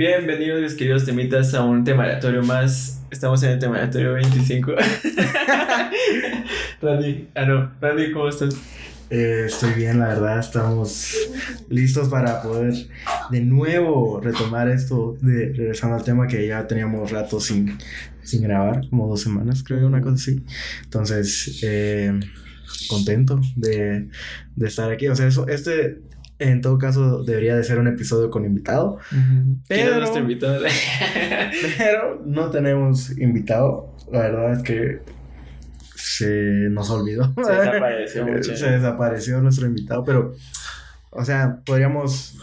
Bienvenidos, mis queridos temitas, a un temaratorio más. Estamos en el temaratorio 25. Randy, ah, no, Randy, ¿cómo estás? Eh, estoy bien, la verdad, estamos listos para poder de nuevo retomar esto, de regresando al tema que ya teníamos rato sin, sin grabar, como dos semanas, creo, una cosa así. Entonces, eh, contento de, de estar aquí. O sea, eso, este en todo caso, debería de ser un episodio con invitado. Pero, nuestro invitado? pero no tenemos invitado. La verdad es que se nos olvidó. Se desapareció mucho. Se desapareció nuestro invitado, pero, o sea, podríamos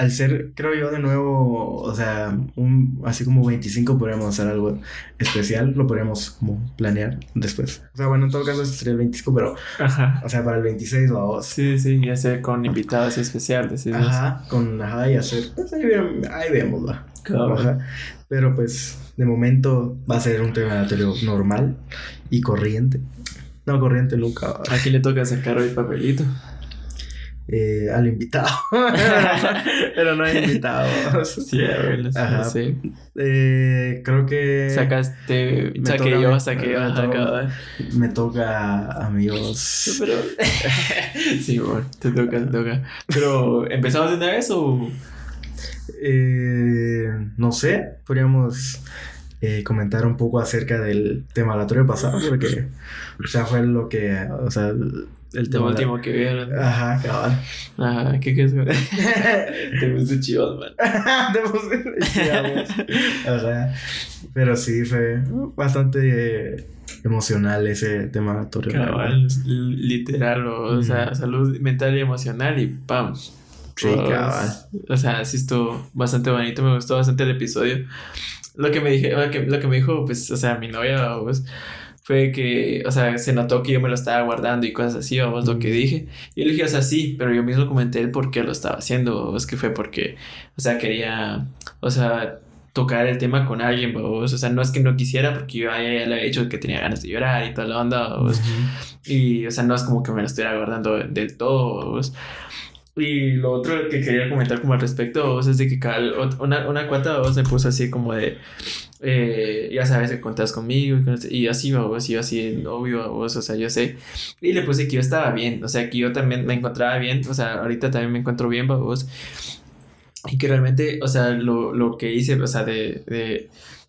al ser, creo yo, de nuevo, o sea, un, así como 25 podríamos hacer algo especial, lo podríamos como planear después. O sea, bueno, en todo caso sería el 25, pero, ajá. o sea, para el 26 o Sí, sí, y hacer con invitados especiales. Ajá, con, ajá, y hacer, pues ahí, ahí vemos, va. Ajá. Pero pues, de momento va a ser un tema normal y corriente. No, corriente nunca. Aquí le toca sacar hoy papelito. Eh, al invitado. Pero no hay invitado. Sí, Ajá. sí. Eh, creo que. Sacaste. Saqué yo, saqué yo. Me, me toca, amigos. Pero. sí, bueno, te toca, te toca. Pero, ¿empezamos de una vez o.? Eh, no sé, podríamos eh, comentar un poco acerca del tema aleatorio pasado, porque, o sea, fue lo que, o sea, el tema último que vieron. Ajá, cabal. Ajá, ¿qué crees, güey? Te puse chivos, man. Te puse chivos. Ajá. Pero sí, fue bastante emocional ese tema. Cabal, literal, o, sea, salud mental y emocional y ¡pam! Sí, cabal. O sea, sí estuvo bastante bonito, me gustó bastante el episodio lo que me dije, lo que, lo que me dijo, pues, o sea, mi novia, pues, fue que, o sea, se notó que yo me lo estaba guardando y cosas así, vamos, lo que dije. Y le dije, o sea, sí, pero yo mismo comenté el por qué lo estaba haciendo, es que fue porque, o sea, quería, o sea, tocar el tema con alguien, vos. o sea, no es que no quisiera, porque yo ya, le había dicho que tenía ganas de llorar y toda la onda, y, o sea, no es como que me lo estuviera guardando del todo, ¿vos? Y lo otro que quería comentar como al respecto es de que una, una cuanta voz me puso así como de, eh, ya sabes que contas conmigo y, así, vos, y yo así, obvio, vos, o sea, yo sé. Y le puse que yo estaba bien, o sea, que yo también me encontraba bien, o sea, ahorita también me encuentro bien, vos. Y que realmente, o sea, lo, lo que hice, o sea, de, de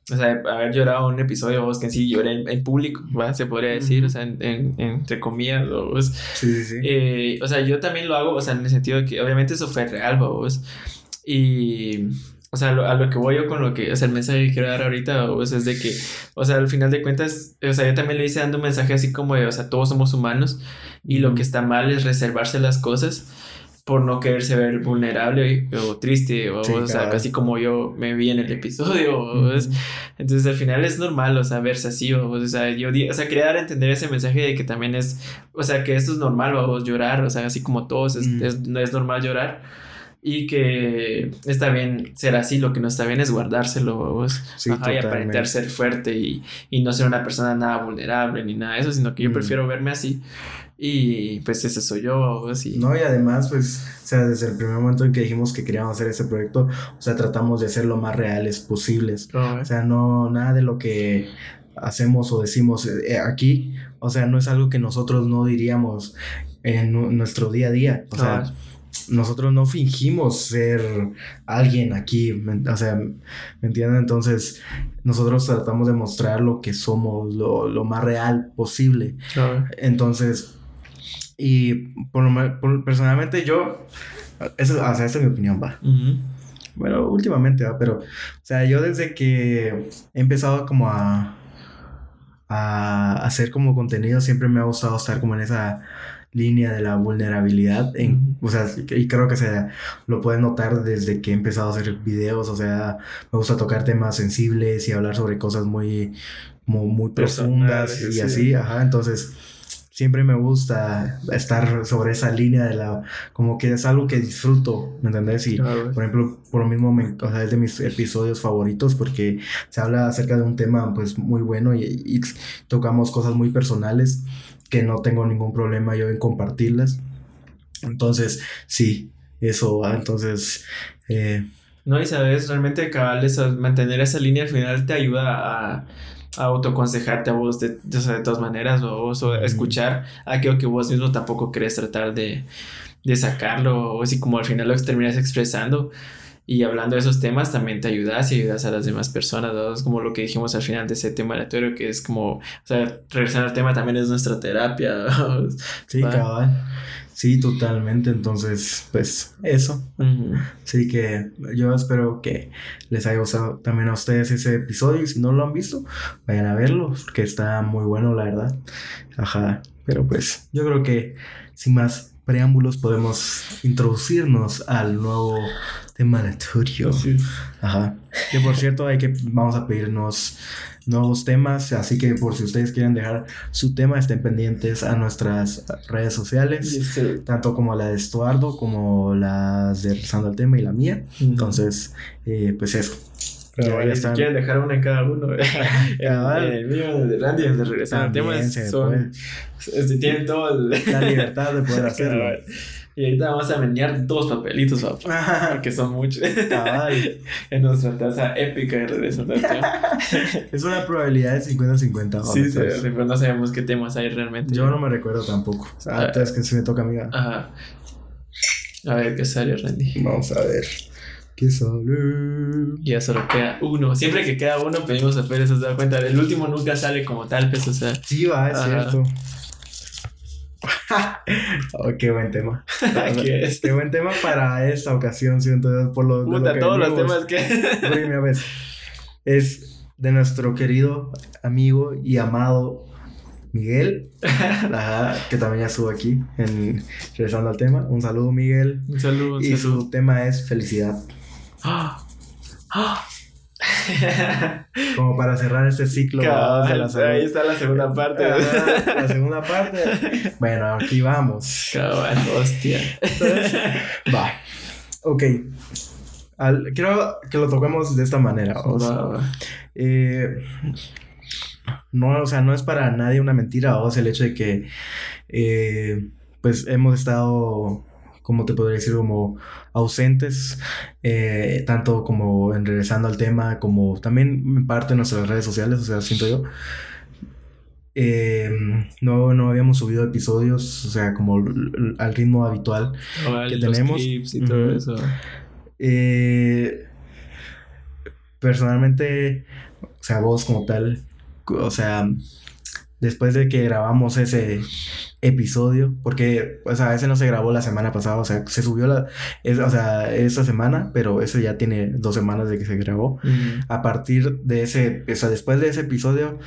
o sea, haber llorado un episodio, vos que sí lloré en, público, se podría decir, o sea, en, entre comillas, vos. Sí, sí, sí. Eh, o sea, yo también lo hago, o sea, en el sentido de que obviamente eso fue real, vos. Y, o sea, a lo que voy yo con lo que, o sea, el mensaje que quiero dar ahorita, vos, es de que, o sea, al final de cuentas, o sea, yo también le hice dando un mensaje así como de, o sea, todos somos humanos y lo que está mal es reservarse las cosas por no quererse ver vulnerable o triste, o, o sea, casi como yo me vi en el episodio. Entonces al final es normal, o sea, verse así, o, sea, yo o sea, quería dar a entender ese mensaje de que también es, o sea, que esto es normal, vamos, llorar, o sea, así como todos, es, es, normal llorar. Y que está bien ser así, lo que no está bien es guardárselo, y aparentar ser fuerte y, y, no ser una persona nada vulnerable ni nada de eso, sino que yo prefiero verme así y pues ese soy yo, así. No, y además, pues, o sea, desde el primer momento en que dijimos que queríamos hacer ese proyecto, o sea, tratamos de ser lo más reales posibles. O sea, no, nada de lo que hacemos o decimos eh, aquí, o sea, no es algo que nosotros no diríamos en nuestro día a día. O sea, nosotros no fingimos ser alguien aquí, o sea, ¿me entienden? Entonces, nosotros tratamos de mostrar lo que somos, lo, lo más real posible. Entonces, y por, personalmente yo, eso, o sea, esa es mi opinión, va. Bueno, últimamente, va, pero, o sea, yo desde que he empezado como a, a hacer como contenido, siempre me ha gustado estar como en esa línea de la vulnerabilidad. En, o sea, y creo que se lo pueden notar desde que he empezado a hacer videos. O sea, me gusta tocar temas sensibles y hablar sobre cosas muy, muy, muy profundas y así. Ajá, entonces siempre me gusta estar sobre esa línea de la, como que es algo que disfruto, ¿me entendés? Y, por ejemplo, por lo mismo, me, o sea, es de mis episodios favoritos porque se habla acerca de un tema, pues, muy bueno y, tocamos cosas muy personales que no tengo ningún problema yo en compartirlas. Entonces, sí, eso va. Entonces, eh, No, y sabes, realmente cabal, mantener esa línea al final te ayuda a, a autoconsejarte a vos de, de, todas maneras, o, o escuchar aquello que vos mismo tampoco querés tratar de, de sacarlo, o si como al final lo terminas expresando. Y hablando de esos temas, también te ayudas y ayudas a las demás personas, ¿no? Es como lo que dijimos al final de ese tema aleatorio, que es como, o sea, regresar al tema también es nuestra terapia. Sí, cabal. Sí, totalmente. Entonces, pues eso. Sí que yo espero que les haya gustado también a ustedes ese episodio. Y si no lo han visto, vayan a verlo, porque está muy bueno, la verdad. Ajá. Pero pues yo creo que sin más preámbulos podemos introducirnos al nuevo tema aleatorio. Ajá. Que por cierto, hay que vamos a pedirnos nuevos temas, así que por si ustedes quieren dejar su tema, estén pendientes a nuestras redes sociales, tanto como la de Estuardo como las de Rezando al Tema y la mía. Entonces, eh, pues eso. Pero ya, si quieren dejar una en cada uno, el mío, de Randy, el de Regresando al Tema, son, tienen toda la libertad de poder hacerlo. Y ahorita vamos a menear dos papelitos, papá. que son muchos. en nuestra taza épica de regreso Es una probabilidad de 50-50. Sí, sí, sí, no sabemos qué temas hay realmente. Yo no me recuerdo tampoco. O sea, ah, es que si me toca, amiga. Ajá. A ver qué sale, Randy. Vamos a ver. ¿Qué sale? Ya solo queda uno. Siempre que queda uno, pedimos a Pérez, ¿se da cuenta? El último nunca sale como tal, pues, o sea. Sí, va, es cierto. oh, qué buen tema. qué buen tema para esta ocasión, siento, por lo, Puta, todos los temas que. Primera vez. Es de nuestro querido amigo y amado Miguel, que también ya estuvo aquí en regresando al tema. Un saludo, Miguel. Un saludo. y su tema es felicidad. ¡Ah! ¡Ah! Como para cerrar este ciclo. ahí está la segunda parte. la segunda parte. Bueno, aquí vamos. Cabal, hostia. va. Ok. quiero que lo toquemos de esta manera. Eh, no, o sea, no es para nadie una mentira, o sea, el hecho de que eh, pues hemos estado como te podría decir, como ausentes, eh, tanto como en regresando al tema, como también en parte en nuestras redes sociales, o sea, siento yo. Em, no, no habíamos subido episodios, o sea, como al ritmo habitual que tenemos. y todo eso. Eh, personalmente, o sea, vos como tal, o sea, después de que grabamos ese episodio, porque, o sea, ese no se grabó la semana pasada, o sea, se subió la, o sea, esa semana, pero eso ya tiene dos semanas de que se grabó. A partir de ese, o sea, después de ese episodio,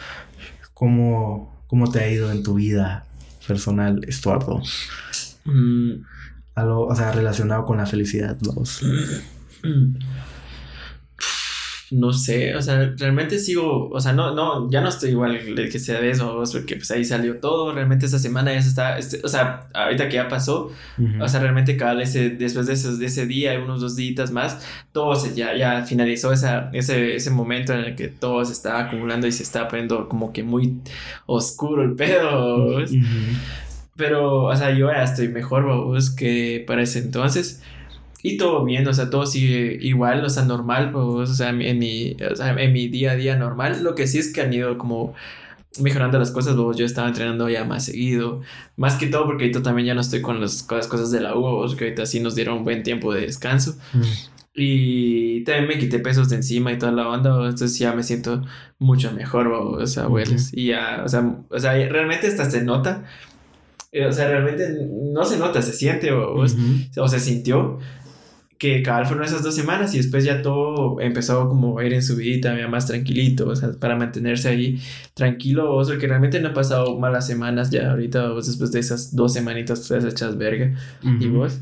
¿cómo, cómo te ha ido en tu vida personal, Estuardo? Mm. Algo, o sea, relacionado con la felicidad, vamos. no sé, o sea, realmente sigo, o sea, no, no, ya no estoy igual que sea de eso, porque pues ahí salió todo, realmente esa semana ya se está, este, o sea, ahorita que ya pasó, o sea, realmente cada ese, después de, esos, de ese día, unos dos días más, todo se, ya, ya finalizó esa, ese, ese momento en el que todo se estaba acumulando y se estaba poniendo como que muy oscuro el pedo, pero, o sea, yo ya estoy mejor, vos, que para ese entonces. Y todo bien, o sea, todo sigue igual, o sea, normal, pues, o sea, en mi, o sea, en mi día a día normal. Lo que sí es que han ido como mejorando las cosas, pues, yo estaba entrenando ya más seguido. Más que todo porque ahorita también ya no estoy con las cosas de la U, que ahorita sí nos dieron un buen tiempo de descanso. Mm. Y también me quité pesos de encima y toda la onda, entonces ya me siento mucho mejor, o sea, abuelos. Y ya, o sea, o sea, realmente hasta se nota. Eh, o sea, realmente no se nota, se siente o, o se sintió que cabal fueron esas dos semanas y después ya todo empezó como a ir en su vida, más tranquilito, o sea, para mantenerse ahí tranquilo, vos, porque realmente no ha pasado malas semanas ya ahorita, vos después de esas dos semanitas te echas verga. ¿Y vos?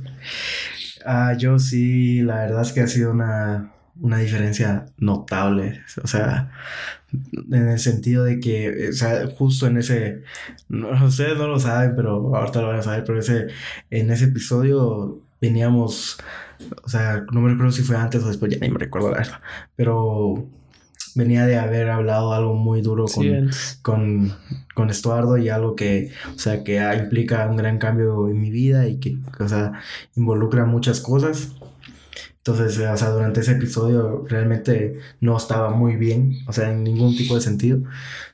Ah, yo sí, la verdad es que ha sido una, una diferencia notable, o sea, en el sentido de que, o sea, justo en ese, no, ustedes no lo saben, pero ahorita lo van a saber, pero ese, en ese episodio veníamos o sea, no me recuerdo si fue antes o después, ya ni me recuerdo la verdad. Pero venía de haber hablado algo muy duro con, con, con, Estuardo y algo que, o sea, que implica un gran cambio en mi vida y que, o sea, involucra muchas cosas. Entonces, o sea, durante ese episodio realmente no estaba muy bien, o sea, en ningún tipo de sentido.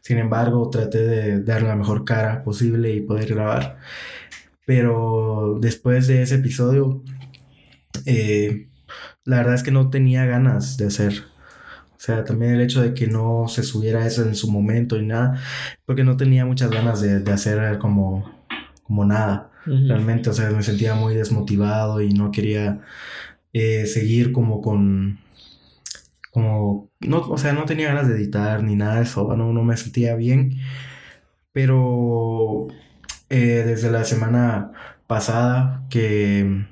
Sin embargo, traté de dar la mejor cara posible y poder grabar. Pero después de ese episodio, eh, la verdad es que no tenía ganas de hacer. O sea, también el hecho de que no se subiera eso en su momento y nada, porque no tenía muchas ganas de, hacer como, como nada. Realmente, o sea, me sentía muy desmotivado y no quería eh, seguir como con, como, no, o sea, no tenía ganas de editar ni nada de eso, no, no me sentía bien, pero eh, desde la semana pasada que,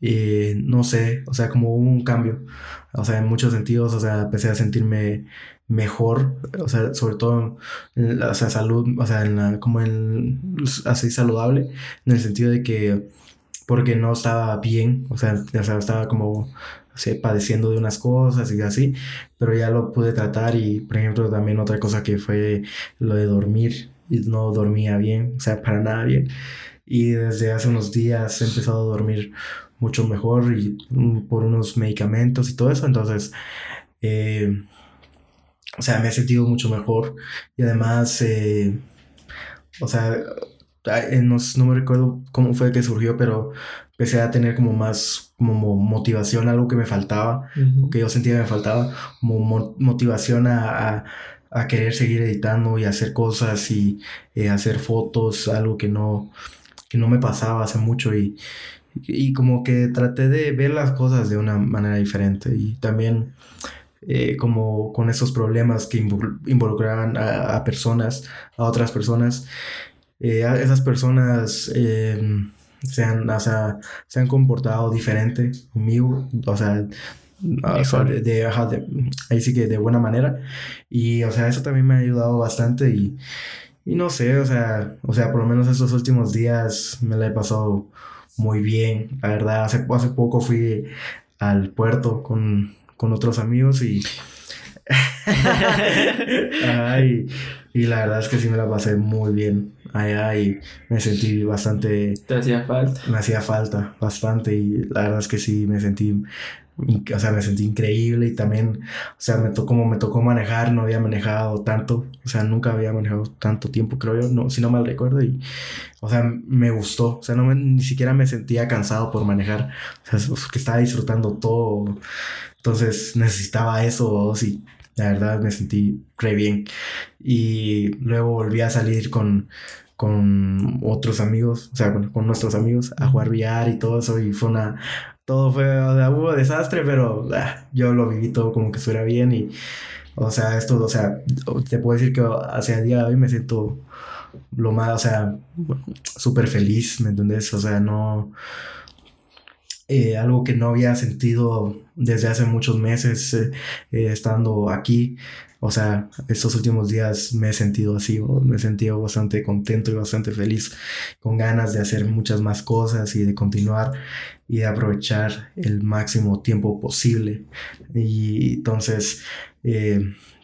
eh, no sé, o sea, como hubo un cambio, o sea, en muchos sentidos, o sea, empecé a sentirme mejor, o sea, sobre todo, o sea, salud, o sea, en la, como en, así saludable, en el sentido de que porque no estaba bien, o sea, ya sabes, estaba como padeciendo de unas cosas y así, pero ya lo pude tratar y, por ejemplo, también otra cosa que fue lo de dormir, y no dormía bien, o sea, para nada bien, y desde hace unos días he empezado a dormir mucho mejor y mm, por unos medicamentos y todo eso, entonces, eh, o sea, me he sentido mucho mejor. Y además, eh, o sea, no, no, me recuerdo cómo fue que surgió, pero empecé a tener como más como motivación, algo que me faltaba, que yo sentía que me faltaba, como motivación a, a, querer seguir editando y hacer cosas y eh, hacer fotos, algo que no, que no me pasaba hace mucho y, y como que traté de ver las cosas de una manera diferente y también... Eh, como con esos problemas que involucraban a, a, personas, a otras personas, eh, esas personas em, se, han, o sea, se han comportado diferente conmigo, o sea, de, ahí sí que de buena manera. Y, o sea, eso también me ha ayudado bastante y, y no sé, o sea, o sea, por lo menos estos últimos días me la he pasado muy bien. La verdad, hace, hace poco fui al puerto con, con otros amigos y... Ay, y la verdad es que sí me la pasé muy bien allá y me sentí bastante... ¿Te hacía falta? Me hacía falta bastante y la verdad es que sí me sentí... O sea, me sentí increíble y también, o sea, me tocó, como me tocó manejar, no había manejado tanto, o sea, nunca había manejado tanto tiempo, creo yo, no, si no mal recuerdo, y, o sea, me gustó, o sea, no ni siquiera me sentía cansado por manejar, o sea, que estaba disfrutando todo, entonces necesitaba eso, sí, la verdad me sentí re bien. Y luego volví a salir con, con otros amigos, o sea, con, nuestros amigos a jugar VR y todo eso. Y fue una. Todo fue. O sea, hubo desastre, pero ah, yo lo viví todo como que estuviera bien. Y. O sea, esto, o sea, te puedo decir que hacia el día de hoy me siento lo más, o sea, súper feliz, ¿me entendés? O sea, no eh, algo que no había sentido desde hace muchos meses eh, eh, estando aquí. O sea, estos últimos días me he sentido así, me he sentido bastante contento y bastante feliz, con ganas de hacer muchas más cosas y de continuar y aprovechar el máximo tiempo posible. Y entonces,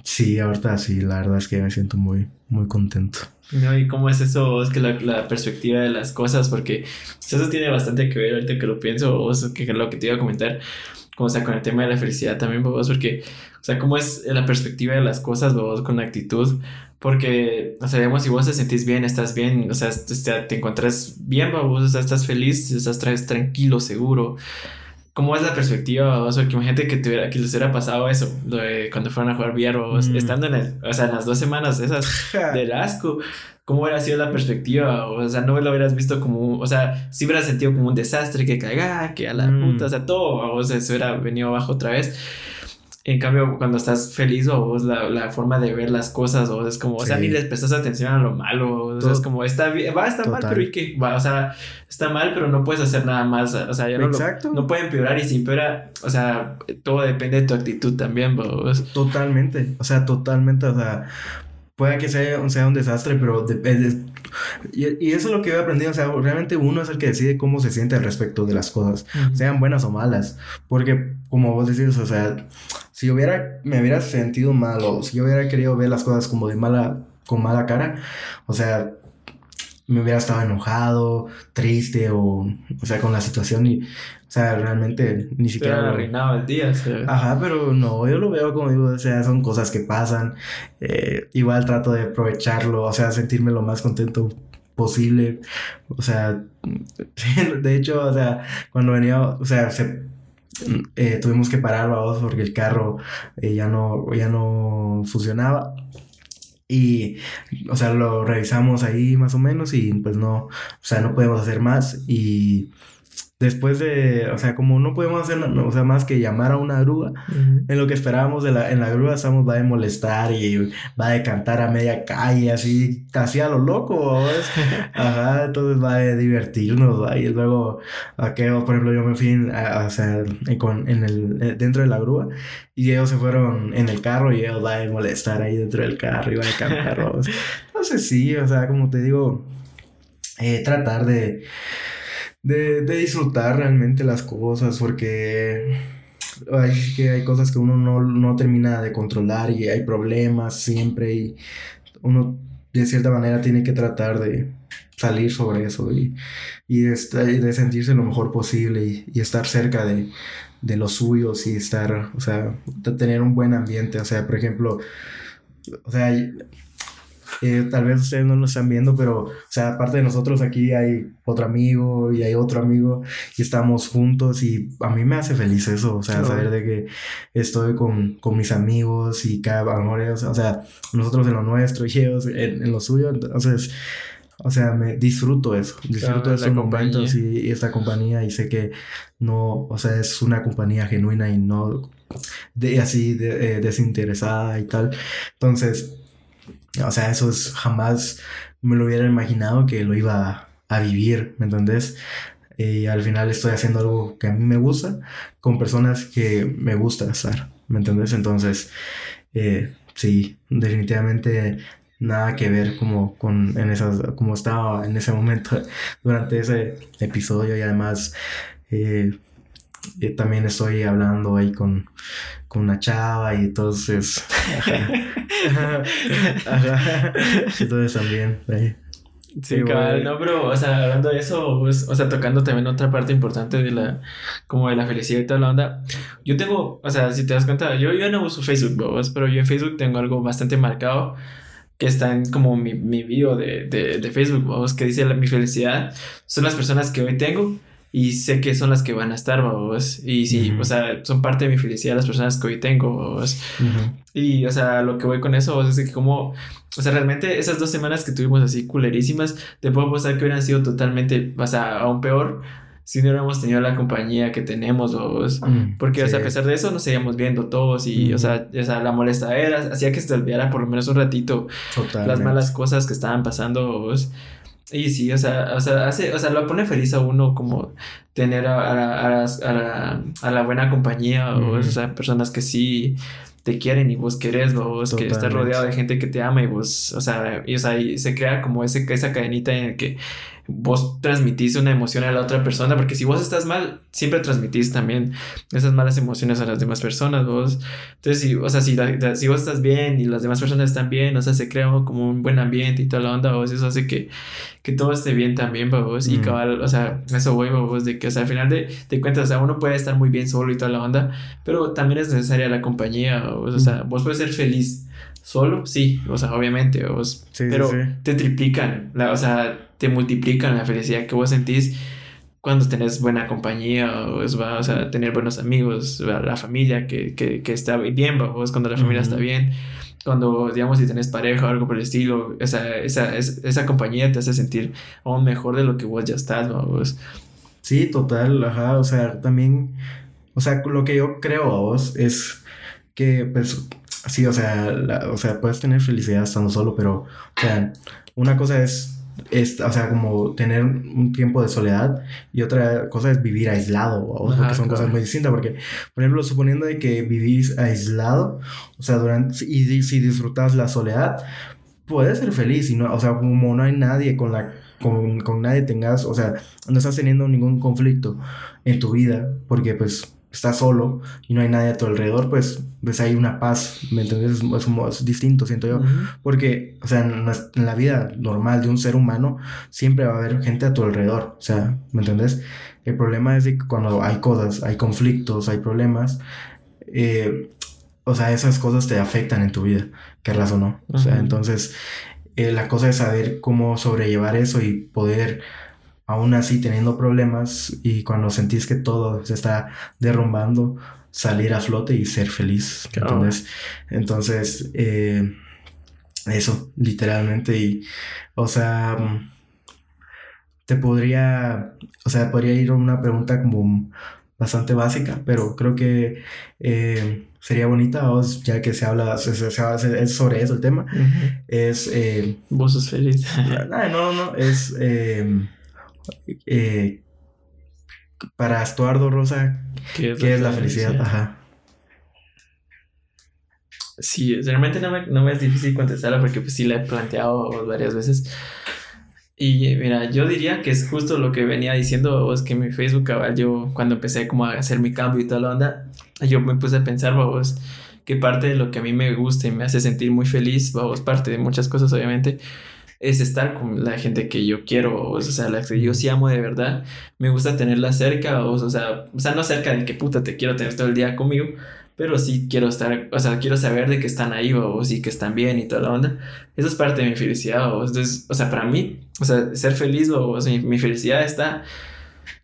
sí, ahorita sí, la verdad es que me siento muy, muy contento. Y cómo es eso, es que la, perspectiva de las cosas, porque eso tiene bastante que ver ahorita que lo pienso, o sea, que lo que te iba a comentar, como sea, con el tema de la felicidad también, vos, porque, o sea, cómo es la perspectiva de las cosas, vos, con la actitud, porque, o sea, digamos, si vos te sentís bien, estás bien, o sea, te, encuentras bien, vos, o sea, estás feliz, estás tranquilo, seguro, ¿Cómo es la perspectiva? O sea, que imagínate que, tuviera, que les hubiera pasado eso, lo de cuando fueron a jugar VR, mm. estando en el, o sea, en las dos semanas esas del asco, ¿cómo hubiera sido la perspectiva? O sea, no lo hubieras visto como, o sea, si hubieras sentido como un desastre, que caiga, que a la mm. puta, o sea, todo, o sea, se hubiera venido abajo otra vez. En cambio, cuando estás feliz o vos la, la, forma de ver las cosas, o es como, o sea, ni les prestas atención a lo malo, o sea, es como, está bien, va, está mal, pero ¿y qué? Va, o sea, está mal, pero no puedes hacer nada más, o sea, ya no, Exacto. no puede empeorar y si empeora, o sea, todo depende de tu actitud también, vos. Totalmente, o sea, totalmente, o sea, puede que sea, sea un desastre, pero depende. Y, y, eso es lo que he aprendido. O sea, realmente uno es el que decide cómo se siente al respecto de las cosas, sean buenas o malas. Porque, como vos decís, o sea, si hubiera, me hubiera sentido mal o si yo hubiera querido ver las cosas como de mala, con mala cara, o sea, me hubiera estado enojado, triste o, o sea, con la situación y, o sea, realmente ni siquiera... arruinaba el día, Ajá, pero no, yo lo veo como digo, o sea, son cosas que pasan, eh, igual trato de aprovecharlo, o sea, sentirme lo más contento posible, o sea, de hecho, o sea, cuando venía, o sea, eh, tuvimos que parar, vamos, porque el carro eh, ya, no, ya no funcionaba. Y, o sea, lo revisamos ahí más o menos y pues no, o sea, no podemos hacer más. Y después de, o sea, como no podemos hacer o sea, más que llamar a una grúa, en lo que esperábamos de la, en la grúa estamos, va a molestar y va a cantar a media calle, así, casi a lo loco, Ajá, entonces va a divertirnos, Y luego, aquello, por ejemplo, yo me fui, a, o sea, con, en el, eh, dentro de la grúa y ellos se fueron en el carro y ellos van a molestar ahí dentro del carro y van a cantar, Entonces sí, o sea, como te digo, eh, tratar de de, de disfrutar realmente las cosas, porque hay, que hay cosas que uno no, no termina de controlar y hay problemas siempre y uno de cierta manera tiene que tratar de salir sobre eso y, y, de, sentirse lo mejor posible y, y estar cerca de, de, los suyos y estar, o sea, de tener un buen ambiente. O sea, por ejemplo, o sea, eh, tal vez ustedes no lo están viendo, pero, o sea, aparte de nosotros aquí hay otro amigo y hay otro amigo y estamos juntos y a mí me hace feliz eso, o sea, saber de que estoy con, con mis amigos y cada amor, o sea, nosotros en lo nuestro y ellos en, en lo suyo, entonces... O sea, me disfruto eso, disfruto de esos momentos y, esta compañía y sé que no, o sea, es una compañía genuina y no de así de, eh, desinteresada y tal. Entonces, o sea, eso es jamás me lo hubiera imaginado que lo iba a, vivir, ¿me entendés? Y al final estoy haciendo algo que a mí me gusta con personas que me gusta estar, ¿me entendés? Entonces, eh, sí, definitivamente nada que ver como con en esas como estaba en ese momento durante ese episodio y además eh, eh, también estoy hablando ahí con, con una chava y entonces... Entonces también... Sí, cabal, no, pero, o sea, hablando de eso, pues, o sea, tocando también otra parte importante de la, como de la felicidad y toda la onda. Yo tengo, o sea, si te das cuenta, yo, yo no uso Facebook, pero yo en Facebook tengo algo bastante marcado que está en como mi, mi bio de, de, de Facebook, vos, que dice mi felicidad son las personas que hoy tengo y sé que son las que van a estar, vos. Y sí, o sea, son parte de mi felicidad las personas que hoy tengo, vos. Y, o sea, lo que voy con eso, vos, es que como, o sea, realmente esas dos semanas que tuvimos así culerísimas, te puedo apostar que hubieran sido totalmente, o sea, aún peor si no hubiéramos tenido la compañía que tenemos, vos. Mm, Porque, o sea, a pesar de eso, nos seguíamos viendo todos y, o, sea, o sea, la molesta era, hacía que se te olvidara por lo menos un ratito las malas cosas que estaban pasando, vos. Y sí, o sea, o sea, hace, o sea, lo pone feliz a uno como tener a, a, a, a la, buena compañía, o, sea, personas que sí te quieren y vos querés, vos que estás rodeado de gente que te ama y vos, o sea, y, o sea, y se crea como ese, esa cadenita en el que vos transmitís una emoción a la otra persona, porque si vos estás mal, siempre transmitís también esas malas emociones a las demás personas, vos. Entonces, si, o sea, si, si vos estás bien y las demás personas están bien, o sea, se crea como un buen ambiente y toda la onda, vos, eso hace que, que todo esté bien también, vos. Y mm. cabal, o sea, eso voy, vos, de que, o sea, al final de, de cuentas, o sea, uno puede estar muy bien solo y toda la onda, pero también es necesaria la compañía, o sea, mm. vos puedes ser feliz solo, sí, o sea, obviamente, vos, pero te triplican, la, o sea, te multiplican la felicidad que vos sentís cuando tenés buena compañía, o, es, va, o sea, tener buenos amigos, la familia que, que, que está bien, vos, cuando la familia está bien, cuando, digamos, si tenés pareja o algo por el estilo, esa, esa, esa, compañía te hace sentir aún mejor de lo que vos ya estás, vos. Sí, total, ajá, o sea, también, o sea, lo que yo creo a vos es que, pues, sí, o sea, o sea, puedes tener felicidad estando solo, pero, o sea, una cosa es es, o sea, como tener un tiempo de soledad y otra cosa es vivir aislado, porque son cosas muy distintas, porque, por ejemplo, suponiendo de que vivís aislado, o sea, durante, y si disfrutas la soledad, puedes ser feliz, y no, o sea, como no hay nadie con la, con, con nadie tengas, o sea, no estás teniendo ningún conflicto en tu vida, porque pues estás solo y no hay nadie a tu alrededor, pues, pues hay una paz, ¿me entiendes? Es, distinto, siento yo. Porque, o sea, en, la vida normal de un ser humano siempre va a haber gente a tu alrededor, o sea, ¿me entiendes? El problema es que cuando hay cosas, hay conflictos, hay problemas, eh, o sea, esas cosas te afectan en tu vida, querrás o no. O sea, entonces, eh, la cosa es saber cómo sobrellevar eso y poder aún así teniendo problemas y cuando sentís que todo se está derrumbando, salir a flote y ser feliz. Entonces, entonces eh, eso, literalmente. Y, o sea, te podría, o sea, podría ir a una pregunta como bastante básica, pero creo que eh, sería bonita, ya que se habla, es sobre eso el tema. Es... Eh, Vos sos feliz. no, no, no, es... Eh, para Estuardo Rosa, ¿qué es, la, felicidad? Ajá. Sí, realmente no me, no me, es difícil contestarla porque pues sí la he planteado varias veces. Y mira, yo diría que es justo lo que venía diciendo vos, que mi Facebook, yo cuando empecé como a hacer mi cambio y toda la onda, yo me puse a pensar, vos, que parte de lo que a mí me gusta y me hace sentir muy feliz, vos, parte de muchas cosas obviamente, es estar con la gente que yo quiero, o sea, la que yo sí amo de verdad. Me gusta tenerla cerca, o, sea, o sea, no cerca de que puta te quiero tener todo el día conmigo, pero sí quiero estar, o sea, quiero saber de que están ahí, o, sí que están bien y toda la onda. Eso es parte de mi felicidad, o, entonces, o sea, para mí, o sea, ser feliz, o, sea, mi, felicidad está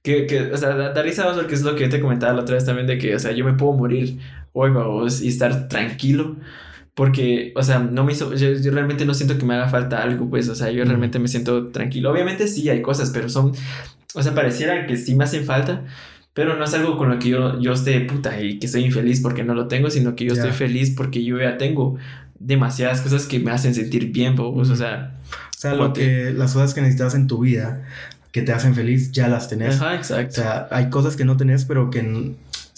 que, que, o sea, da, risa, porque es lo que yo te comentaba la otra vez también, de que, o sea, yo me puedo morir hoy, vamos, y estar tranquilo porque, o sea, no me hizo, yo, realmente no siento que me haga falta algo, pues, o sea, yo realmente me siento tranquilo. Obviamente sí hay cosas, pero son, o sea, pareciera que sí me hacen falta, pero no es algo con lo que yo, yo esté puta y que estoy infeliz porque no lo tengo, sino que yo estoy feliz porque yo ya tengo demasiadas cosas que me hacen sentir bien, pues, o sea. O sea, lo que, las cosas que necesitas en tu vida que te hacen feliz ya las tenés. Ajá, exacto. O sea, hay cosas que no tenés, pero que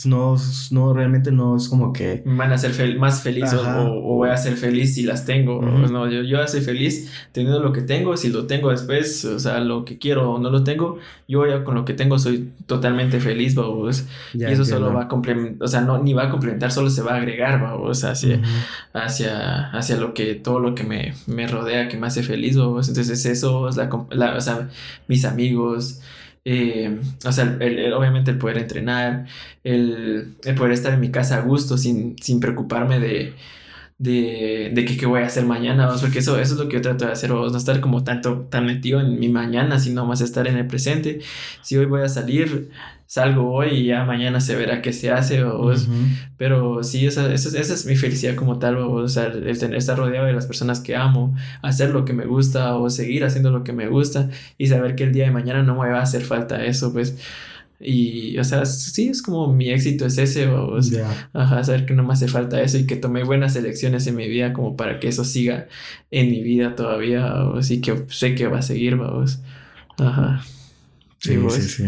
no, no realmente no es como que... Van a ser más feliz o, voy a ser feliz si las tengo. no, yo, yo soy feliz teniendo lo que tengo. Si lo tengo después, o sea, lo que quiero o no lo tengo, yo ya con lo que tengo soy totalmente feliz, y eso solo va a complementar, o sea, no, ni va a complementar, solo se va a agregar, vamos, hacia, hacia, hacia lo que, todo lo que me, me rodea, que me hace feliz, Entonces eso es la, la, o sea, mis amigos, eh, o sea, el, obviamente el poder entrenar, el, poder estar en mi casa a gusto sin, sin preocuparme de, de, de que qué voy a hacer mañana, porque eso, eso es lo que yo trato de hacer, no estar como tanto tan metido en mi mañana, sino más estar en el presente. Si hoy voy a salir, salgo hoy y ya mañana se verá qué se hace, o, pero sí, esa, esa, esa, es mi felicidad como tal, o, sea, el tener, estar rodeado de las personas que amo, hacer lo que me gusta o seguir haciendo lo que me gusta y saber que el día de mañana no me va a hacer falta eso, pues y, o sea, sí, es como mi éxito es ese, o ajá, saber que no me hace falta eso y que tomé buenas elecciones en mi vida como para que eso siga en mi vida todavía, o sí que sé que va a seguir, vamos. Ajá. Sí, sí, sí.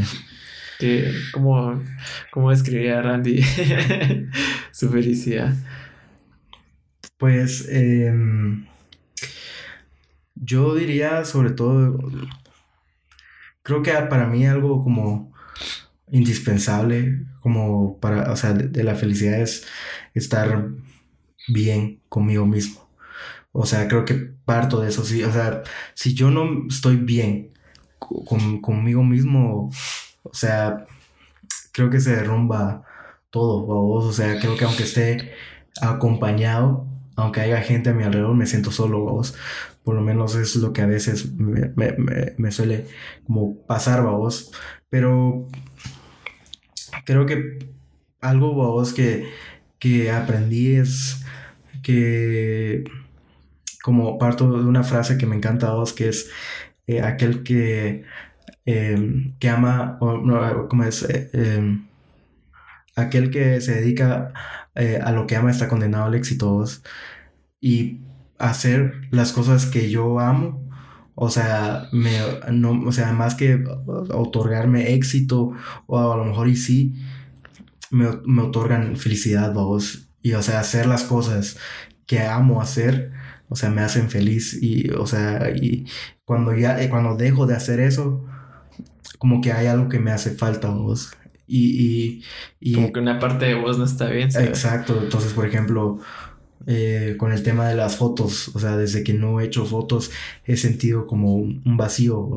Que, ¿cómo, ¿Cómo describiría Randy su felicidad? Pues, em, yo diría sobre todo, creo que para mí algo como indispensable como para, o sea, de, la felicidad es estar bien conmigo mismo. O sea, creo que parto de eso, sí, o sea, si yo no estoy bien con, conmigo mismo, o sea, creo que se derrumba todo, o sea, creo que aunque esté acompañado, aunque haya gente a mi alrededor, me siento solo, vos. Por lo menos es lo que a veces me, me, me suele como pasar, vos. Pero creo que algo vos que, que aprendí es que como parto de una frase que me encanta a vos, que es eh, aquel que, em, que ama, o no, ¿cómo es? Eh, em, aquel que se dedica eh, a lo que ama está condenado al éxito y hacer las cosas que yo amo o sea, me, no, o sea, más que otorgarme éxito, o a lo mejor y sí, me, me otorgan felicidad, vos. Y, o sea, hacer las cosas que amo hacer, o sea, me hacen feliz. Y, o sea, y cuando ya, eh, cuando dejo de hacer eso, como que hay algo que me hace falta, vos. Y, y, Como que una parte de vos no está bien. Exacto. Entonces, por ejemplo, eh, con el tema de las fotos, o sea, desde que no he hecho fotos he sentido como un vacío,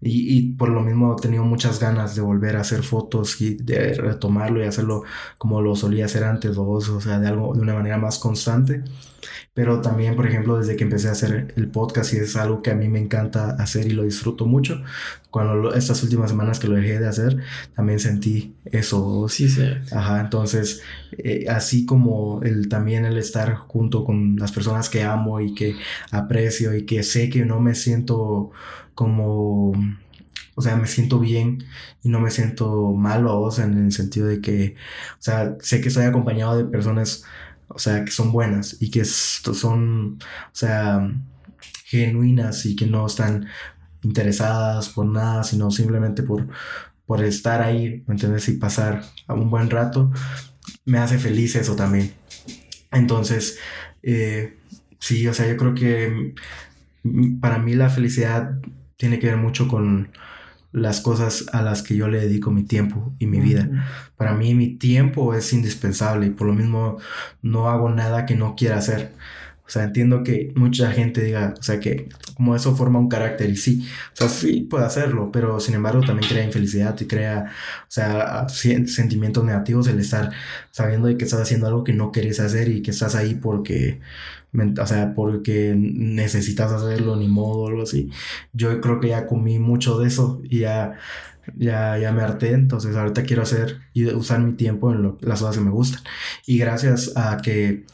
Y, y, por lo mismo he tenido muchas ganas de volver a hacer fotos y de retomarlo y hacerlo como lo solía hacer antes, ¿vos? o sea, de algo, de una manera más constante. Pero también, por ejemplo, desde que empecé a hacer el podcast, y es algo que a mí me encanta hacer y lo disfruto mucho, cuando estas últimas semanas que lo dejé de hacer, también sentí eso. Sí, sí. Ajá, entonces, eh, así como el, también el estar junto con las personas que amo y que aprecio y que sé que no me siento como... O sea, me siento bien y no me siento mal o vos en el sentido de que, o sea, sé que estoy acompañado de personas o sea, que son buenas y que son, o sea, genuinas y que no están interesadas por nada, sino simplemente por, por estar ahí, ¿me entiendes? Y pasar un buen rato, me hace feliz eso también. Entonces, eh, sí, o sea, yo creo que para mí la felicidad tiene que ver mucho con las cosas a las que yo le dedico mi tiempo y mi vida. Para mí mi tiempo es indispensable y por lo mismo no hago nada que no quiera hacer. O sea, entiendo que mucha gente diga, o sea, que como eso forma un carácter y sí, o sea, sí puede hacerlo, pero sin embargo también crea infelicidad y crea, o sea, sentimientos negativos el estar sabiendo de que estás haciendo algo que no quieres hacer y que estás ahí porque, o sea, porque necesitas hacerlo, ni modo, algo así. Yo creo que ya comí mucho de eso y ya, ya, ya me harté, entonces ahorita quiero hacer y usar mi tiempo en las cosas que me gustan. Y gracias a que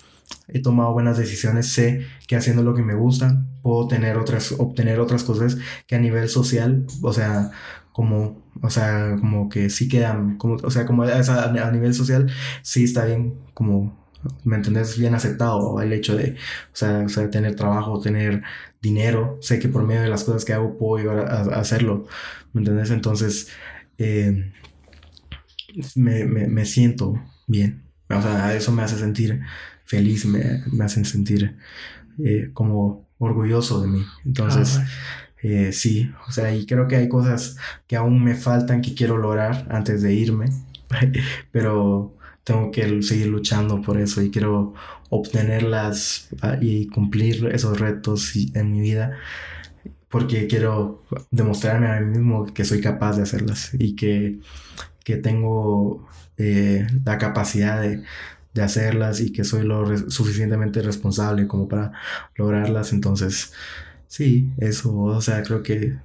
he tomado buenas decisiones, sé que haciendo lo que me gusta puedo tener otras, obtener otras cosas que a nivel social, o sea, como, o sea, como que sí quedan, como, o sea, como a, nivel social, sí está bien, como, ¿me entendés? Bien aceptado el hecho de, o sea, o sea, tener trabajo, tener dinero, sé que por medio de las cosas que hago puedo llegar a, hacerlo, ¿me entendés? Entonces, eh, me, me, me siento bien, o sea, eso me hace sentir feliz, me, me hacen sentir eh, como orgulloso de mí. Entonces, ah, eh, sí, o sea, y creo que hay cosas que aún me faltan que quiero lograr antes de irme, pero tengo que seguir luchando por eso y quiero obtenerlas ah, y cumplir esos retos en mi vida porque quiero demostrarme a mí mismo que soy capaz de hacerlas y que, que tengo eh, la capacidad de, de hacerlas y que soy lo suficientemente responsable como para lograrlas. Entonces, sí, eso, o sea, creo que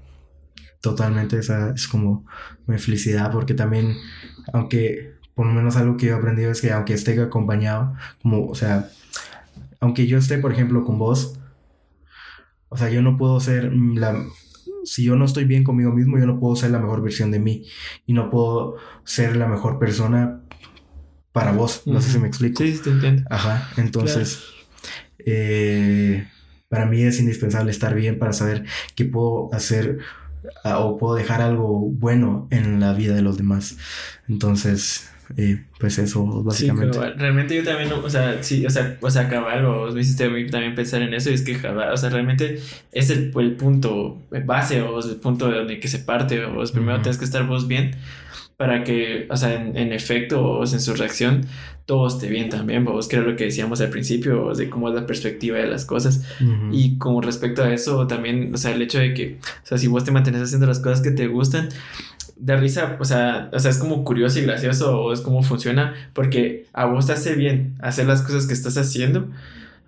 totalmente esa es como mi felicidad porque también, aunque por lo menos algo que yo he aprendido es que aunque esté acompañado, como, o sea, aunque yo esté, por ejemplo, con vos, o sea, yo no puedo ser la... Si yo no estoy bien conmigo mismo, yo no puedo ser la mejor versión de mí y no puedo ser la mejor persona para vos. No sé si me explico. Sí, sí, te entiendo. Ajá. Entonces, eh, para mí es indispensable estar bien para saber qué puedo hacer ah, o puedo dejar algo bueno en la vida de los demás. Entonces, eh, pues eso, básicamente. Sí, realmente yo también, o sea, sí, o sea, o sea, cabal, vos me hiciste también pensar en eso, y es que, o sea, realmente es el, el punto base, o el punto de donde que se parte, o primero tienes que estar vos bien para que, o sea, en, efecto o en su reacción, todo esté bien también. Vos creo lo que decíamos al principio, de cómo es la perspectiva de las cosas. Y como respecto a eso, también, o sea, el hecho de que, o sea, si vos te mantienes haciendo las cosas que te gustan, de risa, o sea, o sea, es como curioso y gracioso, o es como funciona, porque a vos te hace bien hacer las cosas que estás haciendo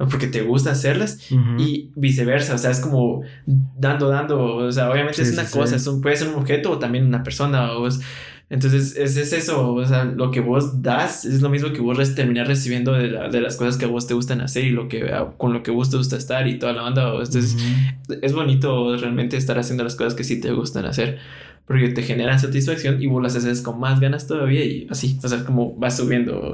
porque te gusta hacerlas y viceversa, o sea, es como dando, dando, o sea, obviamente es una cosa, puede ser un objeto o también una persona, o es, entonces, es, es, eso, o sea, lo que vos das es lo mismo que vos terminas recibiendo de, de, las cosas que a vos te gustan hacer y lo que, con lo que vos te gusta estar y toda la onda. Entonces, es bonito realmente estar haciendo las cosas que sí te gustan hacer porque te generan satisfacción y vos las haces con más ganas todavía y así, o sea, como vas subiendo.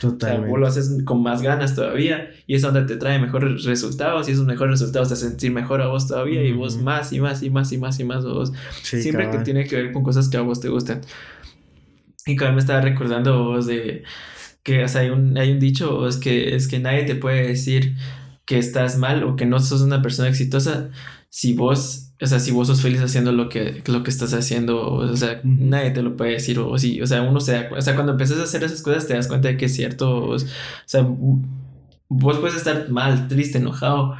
Totalmente. vos lo haces con más ganas todavía y es donde te trae mejores resultados y esos mejores resultados te sentir mejor a vos todavía y vos más y más y más y más y más vos. Siempre que tiene que ver con cosas que a vos te gustan. Y cada me estaba recordando vos de que o sea, hay, un, hay un dicho es que, es que nadie te puede decir que estás mal o que no sos una persona exitosa si vos o sea, si vos sos feliz haciendo lo que, lo que estás haciendo, o sea, nadie te lo puede decir, o, sí, o sea, uno se da, o sea, cuando empiezas a hacer esas cosas te das cuenta de que es cierto, o, sea, vos puedes estar mal, triste, enojado,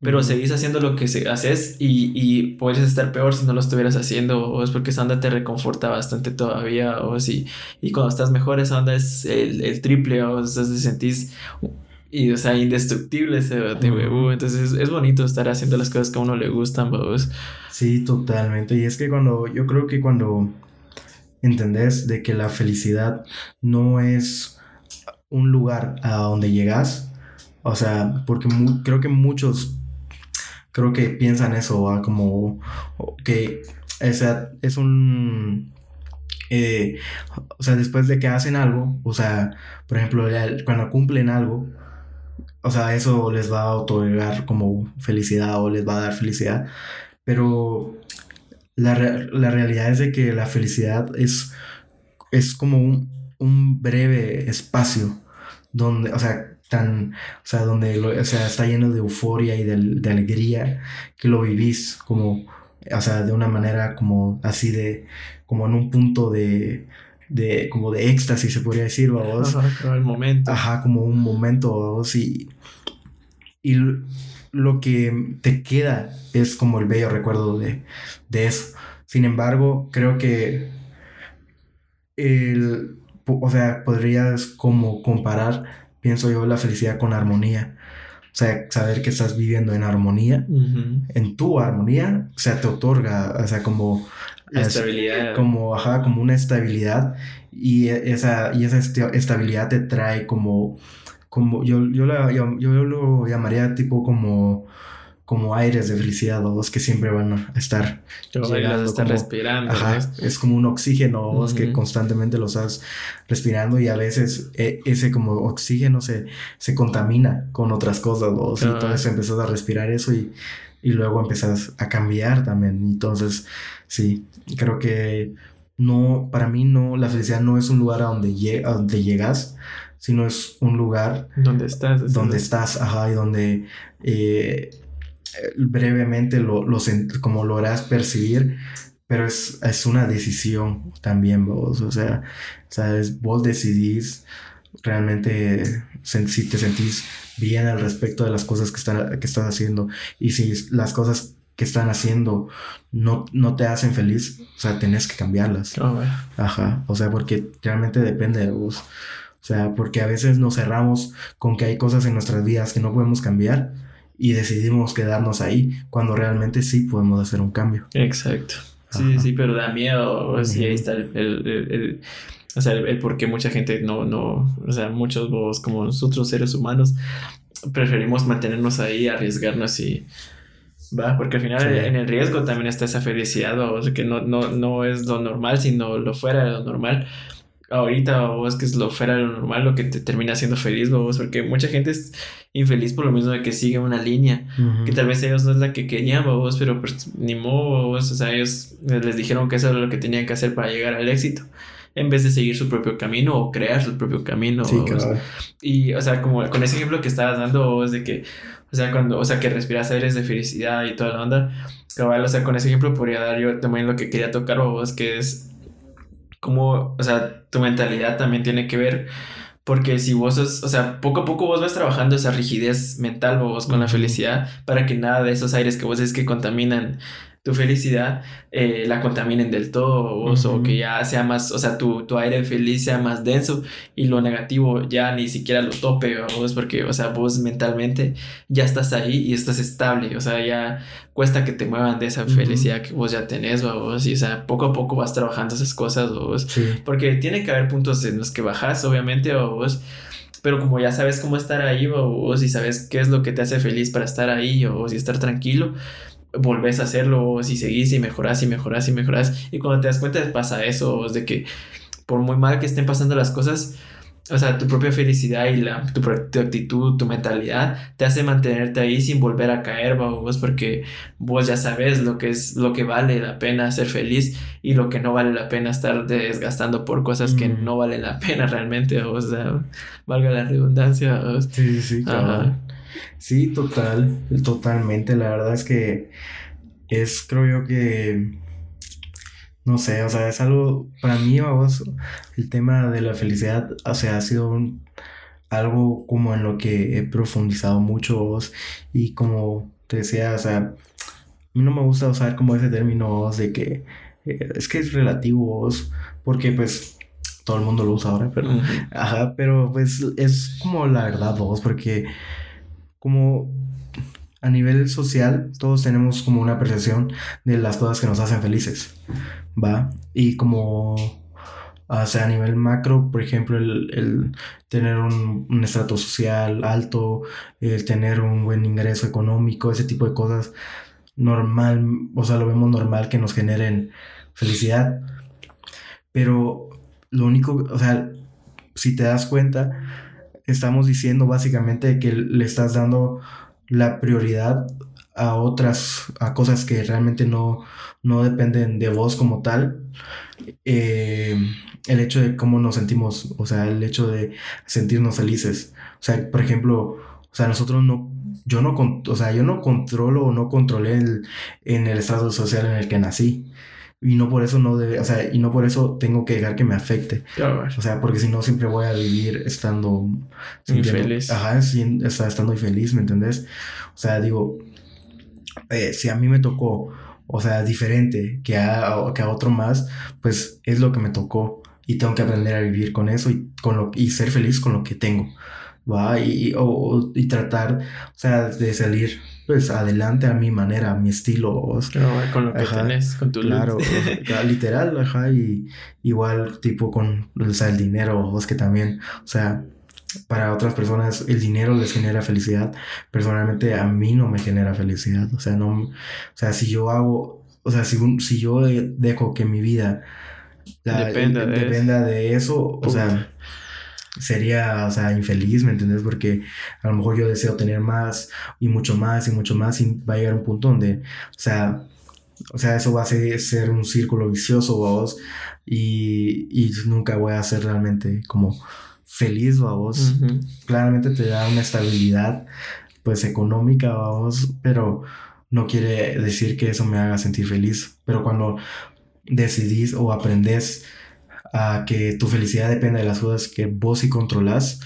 pero seguís haciendo lo que haces y, y puedes estar peor si no lo estuvieras haciendo, o es porque esa onda te reconforta bastante todavía, o si, y cuando estás mejor esa onda es el, el triple, o sea, te sentís y, o sea, indestructible ese uh, Entonces es, bonito estar haciendo las cosas que a uno le gustan, vos. Sí, totalmente. Y es que cuando, yo creo que cuando entendés de que la felicidad no es un lugar a donde llegas, o sea, porque creo que muchos, creo que piensan eso, como que esa es un... Eh, o sea, después de que hacen algo, o sea, por ejemplo, cuando cumplen algo, o sea, eso les va a otorgar como felicidad o les va a dar felicidad. Pero la, realidad es de que la felicidad es, es como un, breve espacio donde, o sea, tan, o sea, donde o sea, está lleno de euforia y de, de, alegría que lo vivís como, o sea, de una manera como así de, como en un punto de, de como de éxtasis, se podría decir, vamos. Ajá, el momento. Ajá, como un momento, vamos, y, y lo que te queda es como el bello recuerdo de, de eso. Sin embargo, creo que el, o sea, podrías como comparar, pienso yo, la felicidad con armonía. O sea, saber que estás viviendo en armonía, en tu armonía, o sea, te otorga, o sea, como estabilidad. Como, ajá, como una estabilidad. Y esa, y esa estabilidad te trae como, como yo, yo, yo, yo lo llamaría tipo como como aires de felicidad, los que siempre van a estar llegando, estar respirando. Ajá, es como un oxígeno que constantemente lo estás respirando y a veces e, ese como oxígeno se, se contamina con otras cosas, y entonces empiezas a respirar eso y, y luego empiezas a cambiar también. Entonces, sí, creo que no, para mí no, la felicidad no es un lugar a donde, a donde llegas, sino es un lugar donde estás. Donde estás, ajá, y donde eh, brevemente lo, lo como logras percibir, pero es, es, una decisión también vos, o sea, sabes, vos decidís realmente si te sentís bien al respecto de las cosas que, están, que estás haciendo y si las cosas que están haciendo no, no te hacen feliz, o sea, tenés que cambiarlas. Oh, Ajá, o sea, porque realmente depende de vos. O sea, porque a veces nos cerramos con que hay cosas en nuestras vidas que no podemos cambiar y decidimos quedarnos ahí cuando realmente sí podemos hacer un cambio. Exacto. Sí, sí, pero da miedo. Sí, ahí está el, el, el, o sea, el, por qué mucha gente no, no, o sea, muchos vos como nosotros seres humanos preferimos mantenernos ahí, arriesgarnos y va, porque al final en el riesgo también está esa felicidad, o sea, que no, no, no es lo normal, sino lo fuera de lo normal. Ahorita o es que es lo fuera de lo normal lo que te termina siendo feliz, vos, porque mucha gente es infeliz por lo mismo de que sigue una línea que tal vez ellos no es la que querían, vos, pero pues ni modo, o sea, ellos les dijeron que eso era lo que tenían que hacer para llegar al éxito en vez de seguir su propio camino o crear su propio camino. Sí, claro. Y, o sea, como con ese ejemplo que estabas dando, es de que, o sea, cuando, o sea, que respiras aires de felicidad y toda la onda, cabal, o sea, con ese ejemplo podría dar yo también lo que quería tocar, vos, que es como, o sea, tu mentalidad también tiene que ver. Porque si vos, o sea, poco a poco vos vas trabajando esa rigidez mental vos con la felicidad para que nada de esos aires que vos es que contaminan tu felicidad eh, la contaminen del todo o, que ya sea más, o sea, tu, tu, aire feliz sea más denso y lo negativo ya ni siquiera lo tope vos porque, o sea, vos mentalmente ya estás ahí y estás estable, o sea, ya cuesta que te muevan de esa felicidad que vos ya tenés vos y, o sea, poco a poco vas trabajando esas cosas vos, porque tiene que haber puntos en los que bajas, obviamente, vos pero como ya sabes cómo estar ahí o, si sabes qué es lo que te hace feliz para estar ahí o si estar tranquilo, volvés a hacerlo, si seguís y mejorás y mejorás y mejorás. Y cuando te das cuenta pasa eso, de que por muy mal que estén pasando las cosas, o sea, tu propia felicidad y la, tu, actitud, tu mentalidad te hace mantenerte ahí sin volver a caer, vos, porque vos ya sabes lo que es lo que vale la pena ser feliz y lo que no vale la pena estar desgastando por cosas que mm. no valen la pena realmente, o sea, valga la redundancia. Sí, sí, claro. Sí, total, totalmente. La verdad es que es, creo yo que, no sé, o sea, es algo, para mí, vamos, el tema de la felicidad, o sea, ha sido algo como en lo que he profundizado mucho vos y como te decía, o sea, a mí no me gusta usar como ese término de que eh, es que es relativo vos, porque pues todo el mundo lo usa ahora, pero, ajá, pero pues es como la verdad vos, porque como a nivel social, todos tenemos como una percepción de las cosas que nos hacen felices, ¿va? Y como, o sea, a nivel macro, por ejemplo, el, tener un, un, estrato social alto, el tener un buen ingreso económico, ese tipo de cosas, normal, o sea, lo vemos normal que nos generen felicidad. Pero lo único, o sea, si te das cuenta, estamos diciendo básicamente que le estás dando la prioridad a otras, a cosas que realmente no, no dependen de vos como tal. Eh, el hecho de cómo nos sentimos, o sea, el hecho de sentirnos felices. O sea, por ejemplo, o sea, nosotros no, yo no, o sea, yo no controlo o no controlé el, en el estado social en el que nací. Y no por eso no debe, o sea, y no por eso tengo que dejar que me afecte. O sea, porque si no siempre voy a vivir estando infeliz. Ajá, sin, estando infeliz, ¿me entendés? O sea, digo, eh, si a mí me tocó, o sea, diferente que a, que a otro más, pues es lo que me tocó y tengo que aprender a vivir con eso y, con lo, y ser feliz con lo que tengo. ¿va? Y, o, y tratar, o sea, de salir pues adelante a mi manera, a mi estilo. con lo que tenés, con tu Claro, literal, ajá, y igual tipo con el dinero, vos que también, o sea, para otras personas el dinero les genera felicidad, personalmente a mí no me genera felicidad, o sea, no, o sea, si yo hago, o sea, si, si yo dejo que mi vida dependa, de, eso. o sea sería, o sea, infeliz, ¿me entiendes? Porque a lo mejor yo deseo tener más y mucho más y mucho más y va a llegar un punto donde, o sea, o sea, eso va a ser, un círculo vicioso, vos, y, y nunca voy a ser realmente como feliz, vos. Claramente te da una estabilidad, pues, económica, vos, pero no quiere decir que eso me haga sentir feliz. Pero cuando decidís o aprendés a que tu felicidad dependa de las cosas que vos sí controlas,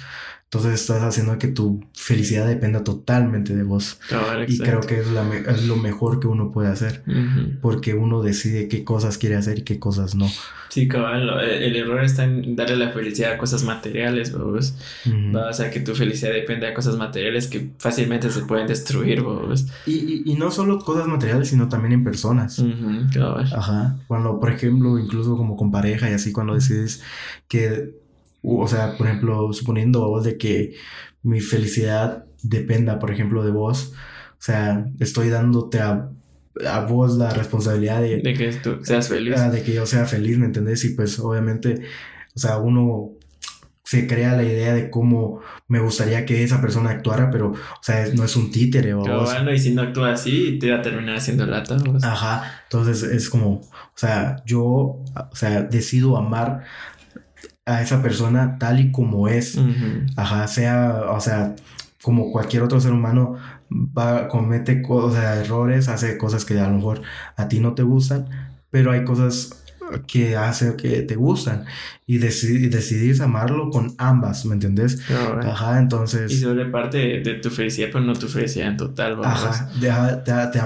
entonces estás haciendo que tu felicidad dependa totalmente de vos. y creo que es, la es, lo mejor que uno puede hacer, porque uno decide qué cosas quiere hacer y qué cosas no. Sí, cabal, el, error está en darle la felicidad a cosas materiales, vos. O sea, que tu felicidad depende de cosas materiales que fácilmente se pueden destruir, vos. Y, y, no solo cosas materiales, sino también en personas. Ajá. Cuando, por ejemplo, incluso como con pareja y así, cuando decides que o sea, por ejemplo, suponiendo vos de que mi felicidad dependa, por ejemplo, de vos, o sea, estoy dándote a, a vos la responsabilidad de, de que tú seas feliz. Ah, de que yo sea feliz, ¿me entendés? Y pues obviamente, o sea, uno se crea la idea de cómo me gustaría que esa persona actuara, pero, o sea, no es un títere o Bueno, y si no actúa así, te va a terminar haciendo lata. Ajá, entonces es como, o sea, yo, o sea, decido amar a esa persona tal y como es. Ajá, sea, o sea, como cualquier otro ser humano va, comete o errores, hace cosas que a lo mejor a ti no te gustan, pero hay cosas que hace que te gustan y, decidís amarlo con ambas, ¿me entendés? Ajá, entonces... Y sobre parte de, tu felicidad, pero no tu felicidad en total, Ajá, te,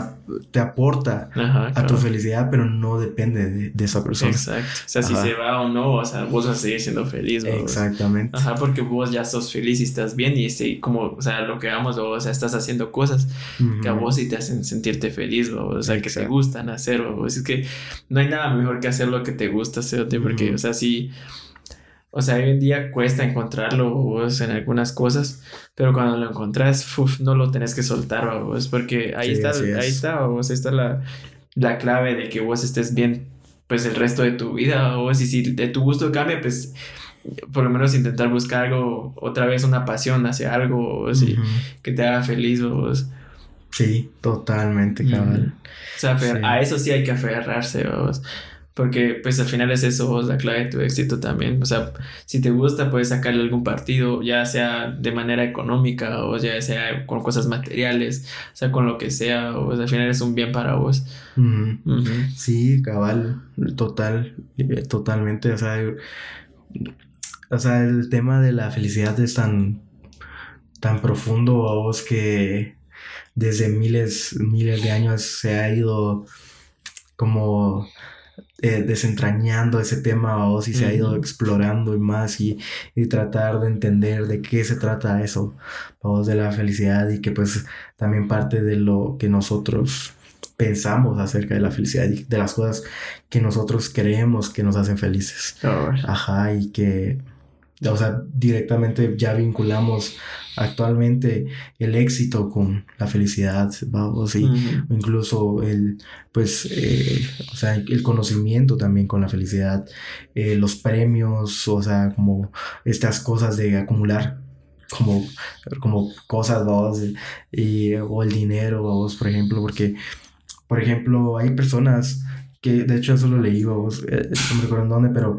te, aporta a tu felicidad, pero no depende de, esa persona. Exacto. O sea, si se va o no, o sea, vos vas a seguir siendo feliz, Exactamente. Ajá, porque vos ya sos feliz y estás bien y este, como, o sea, lo que vamos, o sea, estás haciendo cosas que a vos sí te hacen sentirte feliz, o sea, que te gustan hacer, o es que no hay nada mejor que hacer lo que te gusta hacer, porque, o sea, sí o sea, hoy en día cuesta encontrarlo vos en algunas cosas, pero cuando lo encontrás, no lo tenés que soltar, vos, porque ahí está, ahí está, vos, ahí está la, la, clave de que vos estés bien, pues el resto de tu vida, vos, y si de tu gusto cambia, pues por lo menos intentar buscar algo, otra vez una pasión hacia algo, vos, que te haga feliz, vos. Sí, totalmente, cabrón. O sea, a eso sí hay que aferrarse, vos. Porque pues al final es eso, la clave de tu éxito también. O sea, si te gusta puedes sacarle algún partido, ya sea de manera económica o ya sea con cosas materiales, o sea, con lo que sea, o al final es un bien para vos. Sí, cabal, total, eh, totalmente. O sea, o sea, el tema de la felicidad es tan, tan profundo a vos que desde miles, miles de años se ha ido como eh, desentrañando ese tema o si se ha ido explorando y más y, tratar de entender de qué se trata eso, vos de la felicidad y que pues también parte de lo que nosotros pensamos acerca de la felicidad y de las cosas que nosotros creemos que nos hacen felices. Ajá, y que o sea, directamente ya vinculamos actualmente el éxito con la felicidad, vamos, y incluso el, pues, eh, o sea, el conocimiento también con la felicidad, eh, los premios, o sea, como estas cosas de acumular como, como cosas, vamos, y, o el dinero, vamos, por ejemplo, porque, por ejemplo, hay personas que, de hecho, eso lo leí, vamos, eh, no me recuerdo en dónde, pero,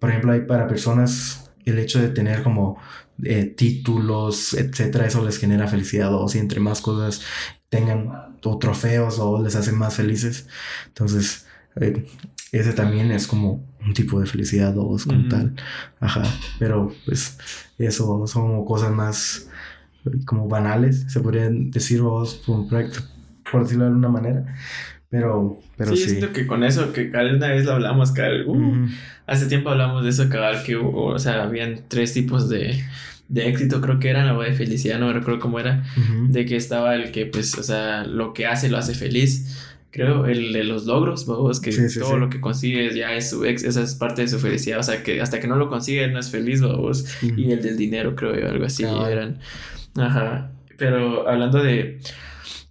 por ejemplo, hay para personas el hecho de tener como eh, títulos, etcétera, eso les genera felicidad o si entre más cosas tengan o trofeos o les hacen más felices. Entonces, eh, ese también es como un tipo de felicidad o como tal. Ajá, pero pues eso son cosas más eh, como banales, se podrían decir vos por, por decirlo de alguna manera. Pero, pero sí. Sí, siento que con eso, que cada una vez lo hablamos, cada, uh, hace tiempo hablamos de eso, cabal, que o sea, habían tres tipos de, de éxito, creo que eran, o de felicidad, no recuerdo cómo era, de que estaba el que, pues, o sea, lo que hace lo hace feliz. Creo, el de los logros, vos, que todo lo que consigues ya es su ex, esa es parte de su felicidad, o sea, que hasta que no lo consigue no es feliz, vos, y el del dinero, creo, algo así, eran, ajá, pero hablando de,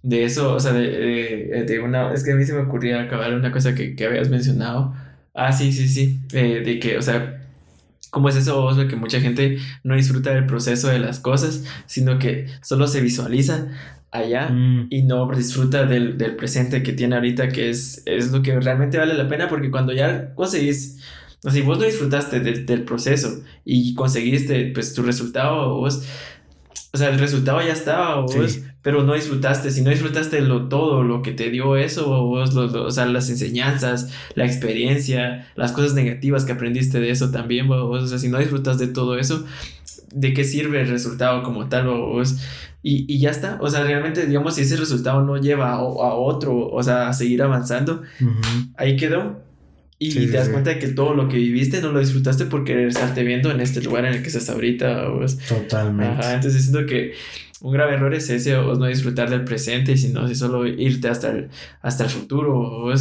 de eso, o sea, de, de, una, es que a mí se me ocurría acabar una cosa que, que habías mencionado, Ah, sí, sí, sí. Eh, de que, o sea, ¿cómo es eso, de que mucha gente no disfruta del proceso de las cosas, sino que solo se visualiza allá mm. y no disfruta del, del, presente que tiene ahorita, que es, es lo que realmente vale la pena, porque cuando ya conseguís, o sea, si vos no disfrutaste del, del proceso y conseguiste, pues, tu resultado, vos o sea, el resultado ya estaba, vos, pero no disfrutaste. Si no disfrutaste lo todo, lo que te dio eso, vos, o sea, las enseñanzas, la experiencia, las cosas negativas que aprendiste de eso también, vos, o sea, si no disfrutas de todo eso, ¿de qué sirve el resultado como tal, vos? Y, y ya está, o sea, realmente, digamos, si ese resultado no lleva a, otro, o sea, a seguir avanzando, ahí quedó. Y te das cuenta de que todo lo que viviste no lo disfrutaste por querer estarte viendo en este lugar en el que estás ahorita. Totalmente. Ajá, entonces siento que un grave error es ese, o no disfrutar del presente, sino solo irte hasta el, hasta el futuro. O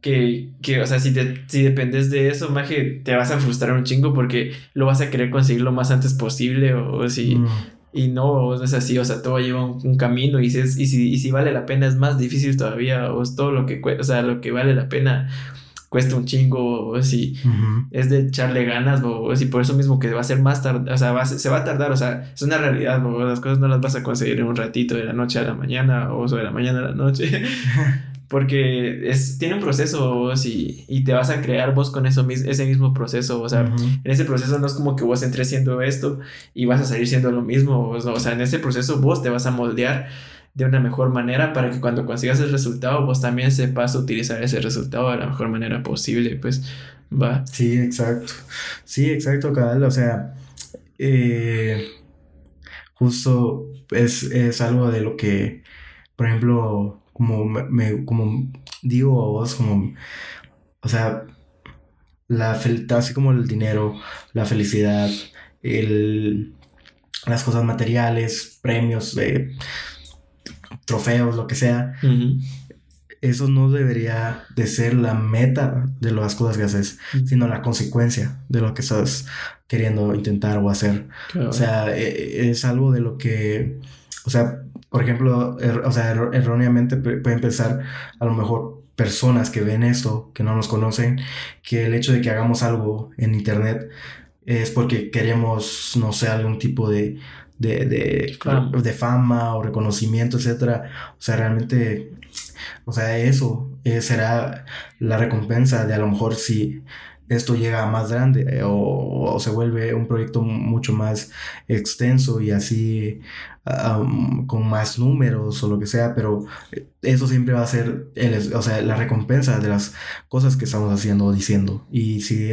que, que, o sea, si, te, si dependes de eso, maje, te vas a frustrar un chingo porque lo vas a querer conseguir lo más antes posible. O si. Mm. Y no, es así, o sea, todo lleva un, camino y si, y, si, y si vale la pena es más difícil todavía, o es todo lo que, o sea, lo que vale la pena cuesta un chingo, o si es de echarle ganas, o si por eso mismo que va a ser más tarde, o sea, se va a tardar, o sea, es una realidad, o las cosas no las vas a conseguir en un ratito de la noche a la mañana, o de la mañana a la noche. Porque es, tiene un proceso y, y, te vas a crear vos con eso, ese mismo proceso. O sea, en ese proceso no es como que vos entres siendo esto y vas a salir siendo lo mismo. O sea, en ese proceso vos te vas a moldear de una mejor manera para que cuando consigas el resultado vos también sepas utilizar ese resultado de la mejor manera posible, pues va. Sí, exacto. Sí, exacto, Cadal. O sea, eh, justo es, algo de lo que, por ejemplo, como me, como digo a vos, como, o sea, la así como el dinero, la felicidad, el, las cosas materiales, premios, eh, trofeos, lo que sea. Eso no debería de ser la meta de las cosas que haces, sino la consecuencia de lo que estás queriendo intentar o hacer. O sea, e, e, es algo de lo que, o sea, por ejemplo, er, o sea, erróneamente pueden pensar a lo mejor personas que ven esto, que no nos conocen, que el hecho de que hagamos algo en internet es porque queremos, no sé, algún tipo de de, de, fama. de fama o reconocimiento, etcétera. O sea, realmente, o sea, eso eh, será la recompensa de a lo mejor si esto llega a más grande eh, o, se vuelve un proyecto mucho más extenso y así con más números o lo que sea, pero eso siempre va a ser el, o sea, la recompensa de las cosas que estamos haciendo o diciendo. Y si,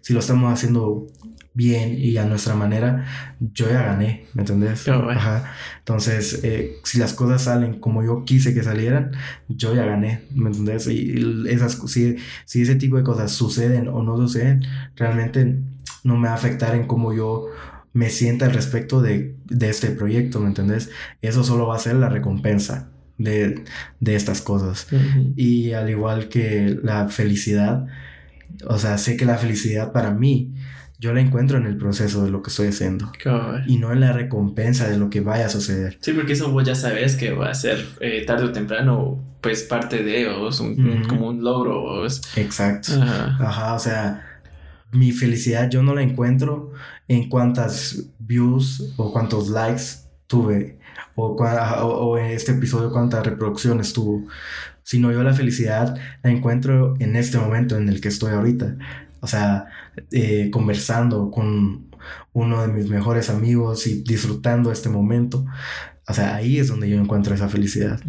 si lo estamos haciendo bien y a nuestra manera, yo ya gané, ¿me entendés? Ajá. Entonces, eh, si las cosas salen como yo quise que salieran, yo ya gané, ¿me entendés? Y esas, si, si ese tipo de cosas suceden o no suceden, realmente no me va a afectar en cómo yo me sienta al respecto de, este proyecto, ¿me entendés? Eso solo va a ser la recompensa de, estas cosas. Y al igual que la felicidad, o sea, sé que la felicidad para mí yo la encuentro en el proceso de lo que estoy haciendo. Y no en la recompensa de lo que vaya a suceder. Sí, porque eso vos ya sabes que va a ser eh, tarde o temprano, pues parte de, o es un, como un logro. Exacto. Ajá. o sea, mi felicidad yo no la encuentro en cuántas views o cuántos likes tuve, o, o en este episodio cuántas reproducciones tuvo, sino yo la felicidad la encuentro en este momento en el que estoy ahorita o sea, eh, conversando con uno de mis mejores amigos y disfrutando este momento. O sea, ahí es donde yo encuentro esa felicidad.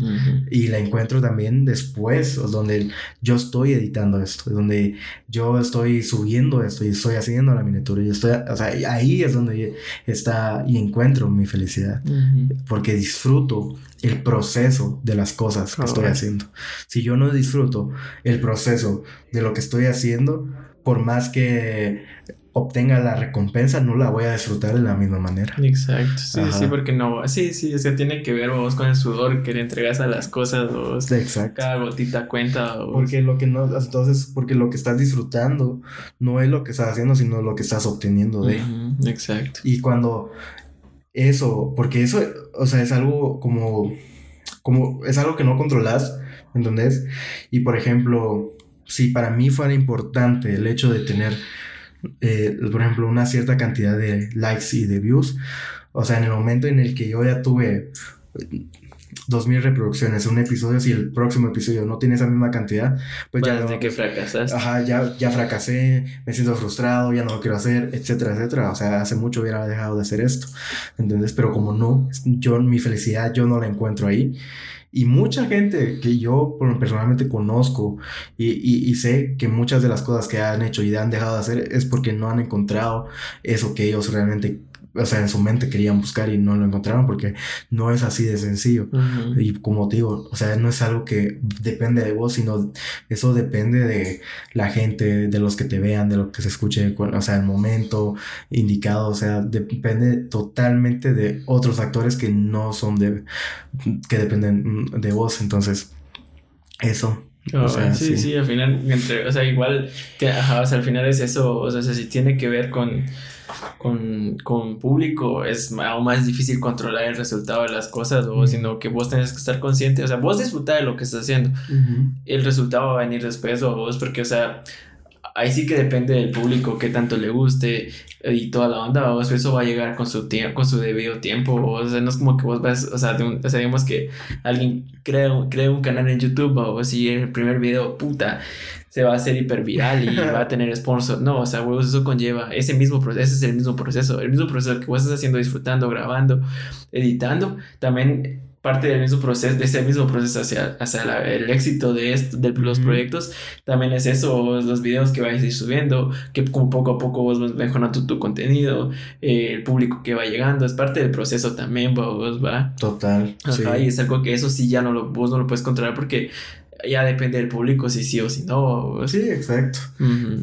Y la encuentro también después, donde yo estoy editando esto, donde yo estoy subiendo esto y estoy haciendo la miniatura. Y estoy, o sea, ahí es donde está y encuentro mi felicidad. Porque disfruto el proceso de las cosas que estoy haciendo. Si yo no disfruto el proceso de lo que estoy haciendo, por más que obtenga la recompensa, no la voy a disfrutar de la misma manera. Exacto, sí, sí, porque no, sí, sí, es que tiene que ver vos con el sudor que le entregas a las cosas, vos, Exacto. cada gotita cuenta. Porque lo que no, entonces, porque lo que estás disfrutando no es lo que estás haciendo, sino lo que estás obteniendo de. exacto. Y cuando eso, porque eso, o sea, es algo como, como, es algo que no controlas, ¿entendés? Y por ejemplo, si para mí fuera importante el hecho de tener, eh, por ejemplo, una cierta cantidad de likes y de views, o sea, en el momento en el que yo ya tuve dos mil reproducciones en un episodio, si el próximo episodio no tiene esa misma cantidad, pues ya... de que fracasas. Ajá, ya, ya fracasé, me siento frustrado, ya no lo quiero hacer, etcétera, etcétera. O sea, hace mucho hubiera dejado de hacer esto, ¿entendés? Pero como no, yo, mi felicidad, yo no la encuentro ahí. Y mucha gente que yo personalmente conozco y, y, sé que muchas de las cosas que han hecho y han dejado de hacer es porque no han encontrado eso que ellos realmente o sea, en su mente querían buscar y no lo encontraron porque no es así de sencillo. Y como digo, o sea, no es algo que depende de vos, sino eso depende de la gente, de los que te vean, de lo que se escuche, o sea, el momento indicado, o sea, depende totalmente de otros actores que no son de, que dependen de vos. Entonces, eso. o sea, sí, sí, al final, entre, o sea, igual, que, ajá, o sea, al final es eso, o sea, si tiene que ver con con, con público es aún más difícil controlar el resultado de las cosas, o sino que vos tenés que estar consciente, o sea, vos disfrutar de lo que estás haciendo. El resultado va a venir después, o vos, porque, o sea, ahí sí que depende del público, qué tanto le guste y toda la onda, o eso va a llegar con su tiempo, con su debido tiempo, o sea, no es como que vos vas, o sea, o sea digamos que alguien crea, crea un canal en YouTube, o si el primer video, puta, se va a hacer hiper viral y va a tener sponsor. No, o sea, huevos, eso conlleva ese mismo proceso, ese es el mismo proceso, el mismo proceso que vos estás haciendo, disfrutando, grabando, editando, también parte del mismo proceso, de ese mismo proceso hacia, hacia el éxito de, esto, de los proyectos, también es eso, los videos que vais a ir subiendo, que como poco a poco vos vas mejorando tu, contenido, eh, el público que va llegando, es parte del proceso también, vos va. Total. Ajá, y es algo que eso sí ya no lo, vos no lo puedes controlar porque ya depende del público si sí o si no. Sí, exacto.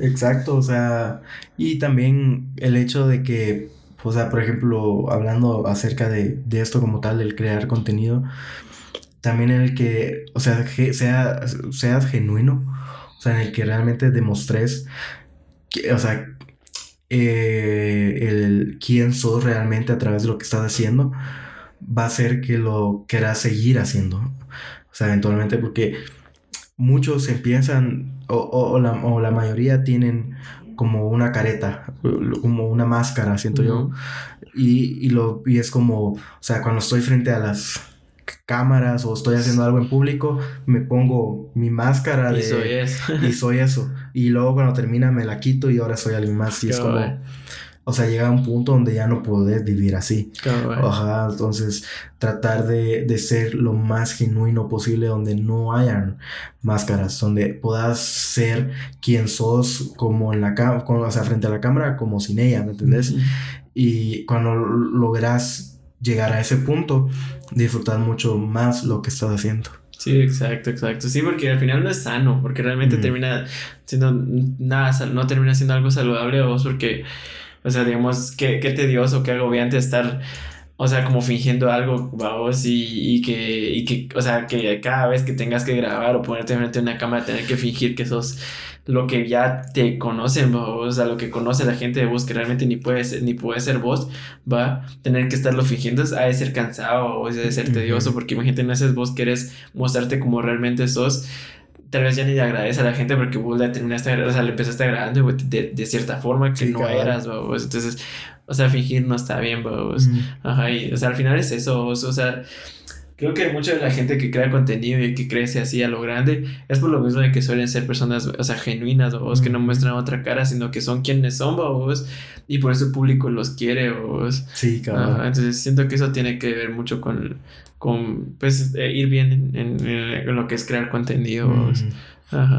Exacto, o sea, y también el hecho de que, o sea, por ejemplo, hablando acerca de, esto como tal, del crear contenido, también en el que, o sea, sea, seas genuino, o sea, en el que realmente demostres, que, o sea, eh, el quién sos realmente a través de lo que estás haciendo, va a ser que lo quieras seguir haciendo. O sea, eventualmente, porque muchos empiezan, o, o, la, o, la, mayoría tienen como una careta, como una máscara, siento yo. Y, y, lo, y es como, o sea, cuando estoy frente a las cámaras o estoy haciendo algo en público, me pongo mi máscara de... Y soy eso. y soy eso. Y luego cuando termina me la quito y ahora soy alguien más. Y es como... O sea, llega a un punto donde ya no puedes vivir así. Ajá, entonces tratar de, de, ser lo más genuino posible donde no hayan máscaras, donde puedas ser quien sos como en la cámara, o sea, frente a la cámara como sin ella, ¿me entiendes? Y cuando logras llegar a ese punto, disfrutar mucho más lo que estás haciendo. Sí, exacto, exacto. Sí, porque al final no es sano, porque realmente termina siendo nada, no termina siendo algo saludable a vos porque o sea, digamos, qué, qué tedioso, qué agobiante estar, o sea, como fingiendo algo, vamos, y, y, que, y que, o sea, que cada vez que tengas que grabar o ponerte frente a una cámara, tener que fingir que sos lo que ya te conocen, o sea, lo que conoce la gente de vos, que realmente ni puede ser, ni puede ser vos, va, tener que estarlo fingiendo, ha de ser cansado o ha de ser tedioso, porque imagínate, no haces vos quieres mostrarte como realmente sos tal vez ya ni le agradece a la gente porque vos le terminaste, o sea, le empezaste agradando de, de cierta forma que no eras, vos. Entonces, o sea, fingir no está bien, vos. Ajá, y, o sea, al final es eso, o sea, creo que mucha de la gente que crea contenido y que crece así a lo grande es por lo mismo de que suelen ser personas, o sea, genuinas, vos, que no muestran otra cara, sino que son quienes son, vos, y por eso el público los quiere, vos. Sí, claro. Entonces, siento que eso tiene que ver mucho con con pues eh, ir bien en, lo que es crear contenido.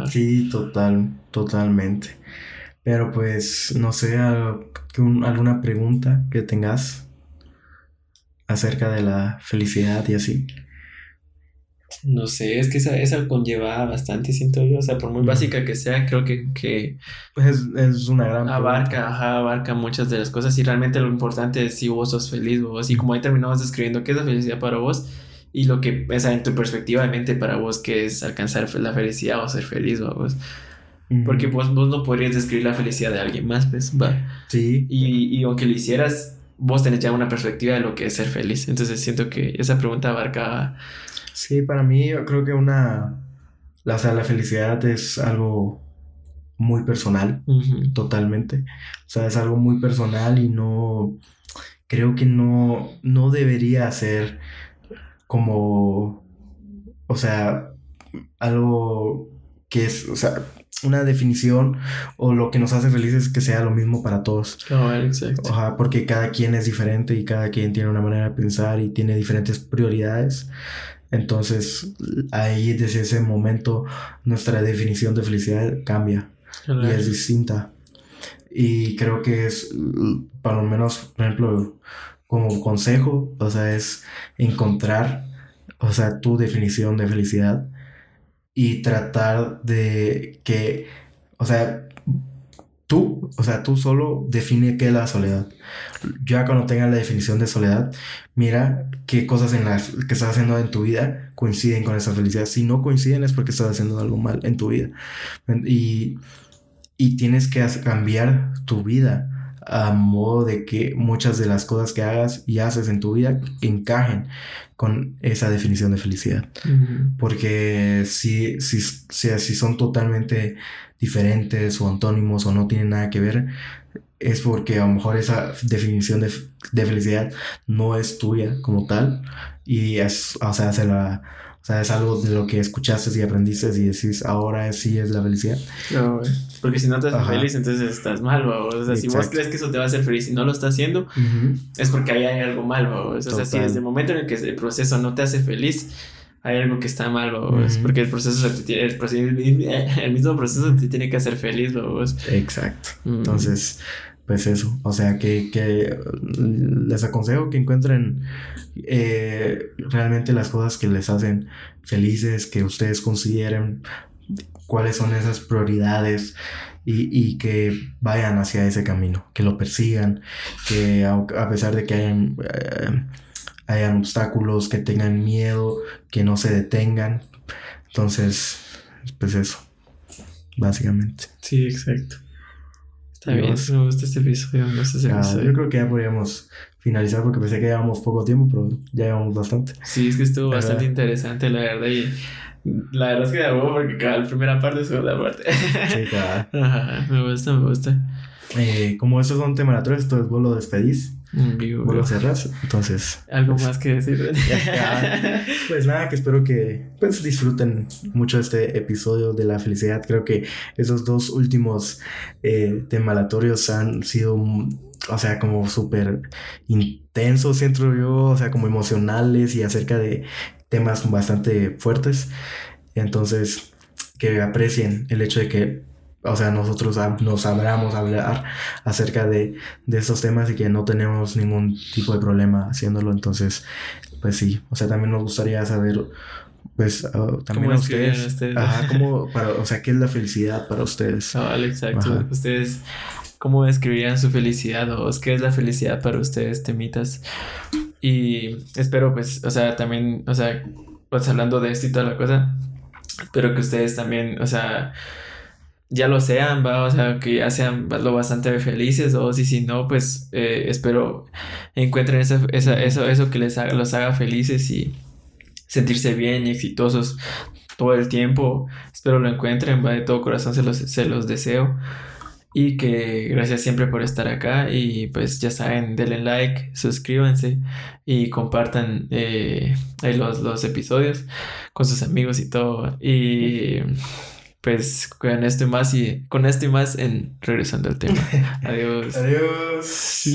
Sí, total, totalmente. Pero pues no sé, alguna pregunta que tengas acerca de la felicidad y así. No sé, es que esa, esa conlleva bastante, siento yo. O sea, por muy básica que sea, creo que, que es, es, una gran abarca, abarca muchas de las cosas. Y realmente lo importante es si vos sos feliz, vos. Y como ahí terminamos describiendo qué es la felicidad para vos y lo que, o sea, en tu perspectiva de mente para vos, que es alcanzar la felicidad o ser feliz, vos. Porque vos, vos no podrías describir la felicidad de alguien más, pues, va. Sí. Y, y aunque lo hicieras, vos tenés ya una perspectiva de lo que es ser feliz. Entonces siento que esa pregunta abarca Sí, para mí yo creo que una, la, o sea, la felicidad es algo muy personal, totalmente. O sea, es algo muy personal y no, creo que no, no debería ser como, o sea, algo que es, o sea, una definición o lo que nos hace felices que sea lo mismo para todos. Oh, exacto. porque cada quien es diferente y cada quien tiene una manera de pensar y tiene diferentes prioridades. Entonces, ahí desde ese momento nuestra definición de felicidad cambia y es distinta. Y creo que es, para lo menos, por ejemplo, como consejo, o sea, es encontrar, o sea, tu definición de felicidad y tratar de que, o sea, tú, o sea, tú solo define qué es la soledad. Ya cuando tengas la definición de soledad, mira qué cosas en las que estás haciendo en tu vida coinciden con esa felicidad. Si no coinciden es porque estás haciendo algo mal en tu vida. Y, y tienes que cambiar tu vida a modo de que muchas de las cosas que hagas y haces en tu vida encajen con esa definición de felicidad. Porque si, si, si, si son totalmente diferentes o antónimos o no tienen nada que ver, es porque a lo mejor esa definición de, felicidad no es tuya como tal y es, o sea, la, sea, es algo de lo que escuchaste y aprendiste y decís, ahora sí es la felicidad. No, porque si no te haces feliz, entonces estás mal, O sea, si vos crees que eso te va a hacer feliz y no lo estás haciendo, es porque ahí hay algo mal, O sea, si desde el momento en el que el proceso no te hace feliz, hay algo que está mal, vos, porque el proceso, el, proceso, el mismo proceso te tiene que hacer feliz, vos. Exacto. Entonces, pues eso, o sea, que, que les aconsejo que encuentren eh, realmente las cosas que les hacen felices, que ustedes consideren cuáles son esas prioridades y, y que vayan hacia ese camino, que lo persigan, que a, pesar de que hayan... Eh, hayan obstáculos, que tengan miedo, que no se detengan. Entonces, pues eso, básicamente. Sí, exacto. Está bien, me gusta este episodio, me gusta este episodio. Yo creo que ya podríamos finalizar porque pensé que llevamos poco tiempo, pero ya llevamos bastante. Sí, es que estuvo bastante interesante, la verdad, y la verdad es que de porque cada la primera parte es segunda parte. Sí, claro. Ajá, me gusta, me gusta. Eh, como estos son temaratorios, entonces vos lo despedís. Vuelvo a cerrar. Entonces. Algo pues, más que decir. pues nada, que espero que pues, disfruten mucho este episodio de la felicidad. Creo que esos dos últimos eh, temalatorios han sido, o sea, como súper intensos, siento yo, o sea, como emocionales y acerca de temas bastante fuertes. Entonces, que aprecien el hecho de que o sea, nosotros nos sabramos hablar acerca de, de estos temas y que no tenemos ningún tipo de problema haciéndolo. Entonces, pues sí, o sea, también nos gustaría saber, pues, ah, también a ustedes, Ajá, cómo, para, o sea, qué es la felicidad para ustedes. Ah, vale, exacto. Ustedes, ¿cómo describirían su felicidad o qué es la felicidad para ustedes, temitas? Y espero, pues, o sea, también, o sea, pues hablando de esto y toda la cosa, espero que ustedes también, o sea, ya lo sean, va, o sea, que ya sean lo bastante felices, o si, si no, pues eh, espero encuentren esa, esa, eso, eso que les haga, los haga felices y sentirse bien y exitosos todo el tiempo. Espero lo encuentren, va, de todo corazón se los, se los deseo. Y que gracias siempre por estar acá y pues ya saben, denle like, suscríbanse y compartan eh, los, los episodios con sus amigos y todo. Y pues con esto y más y con esto y más en regresando al tema. Adiós. Adiós.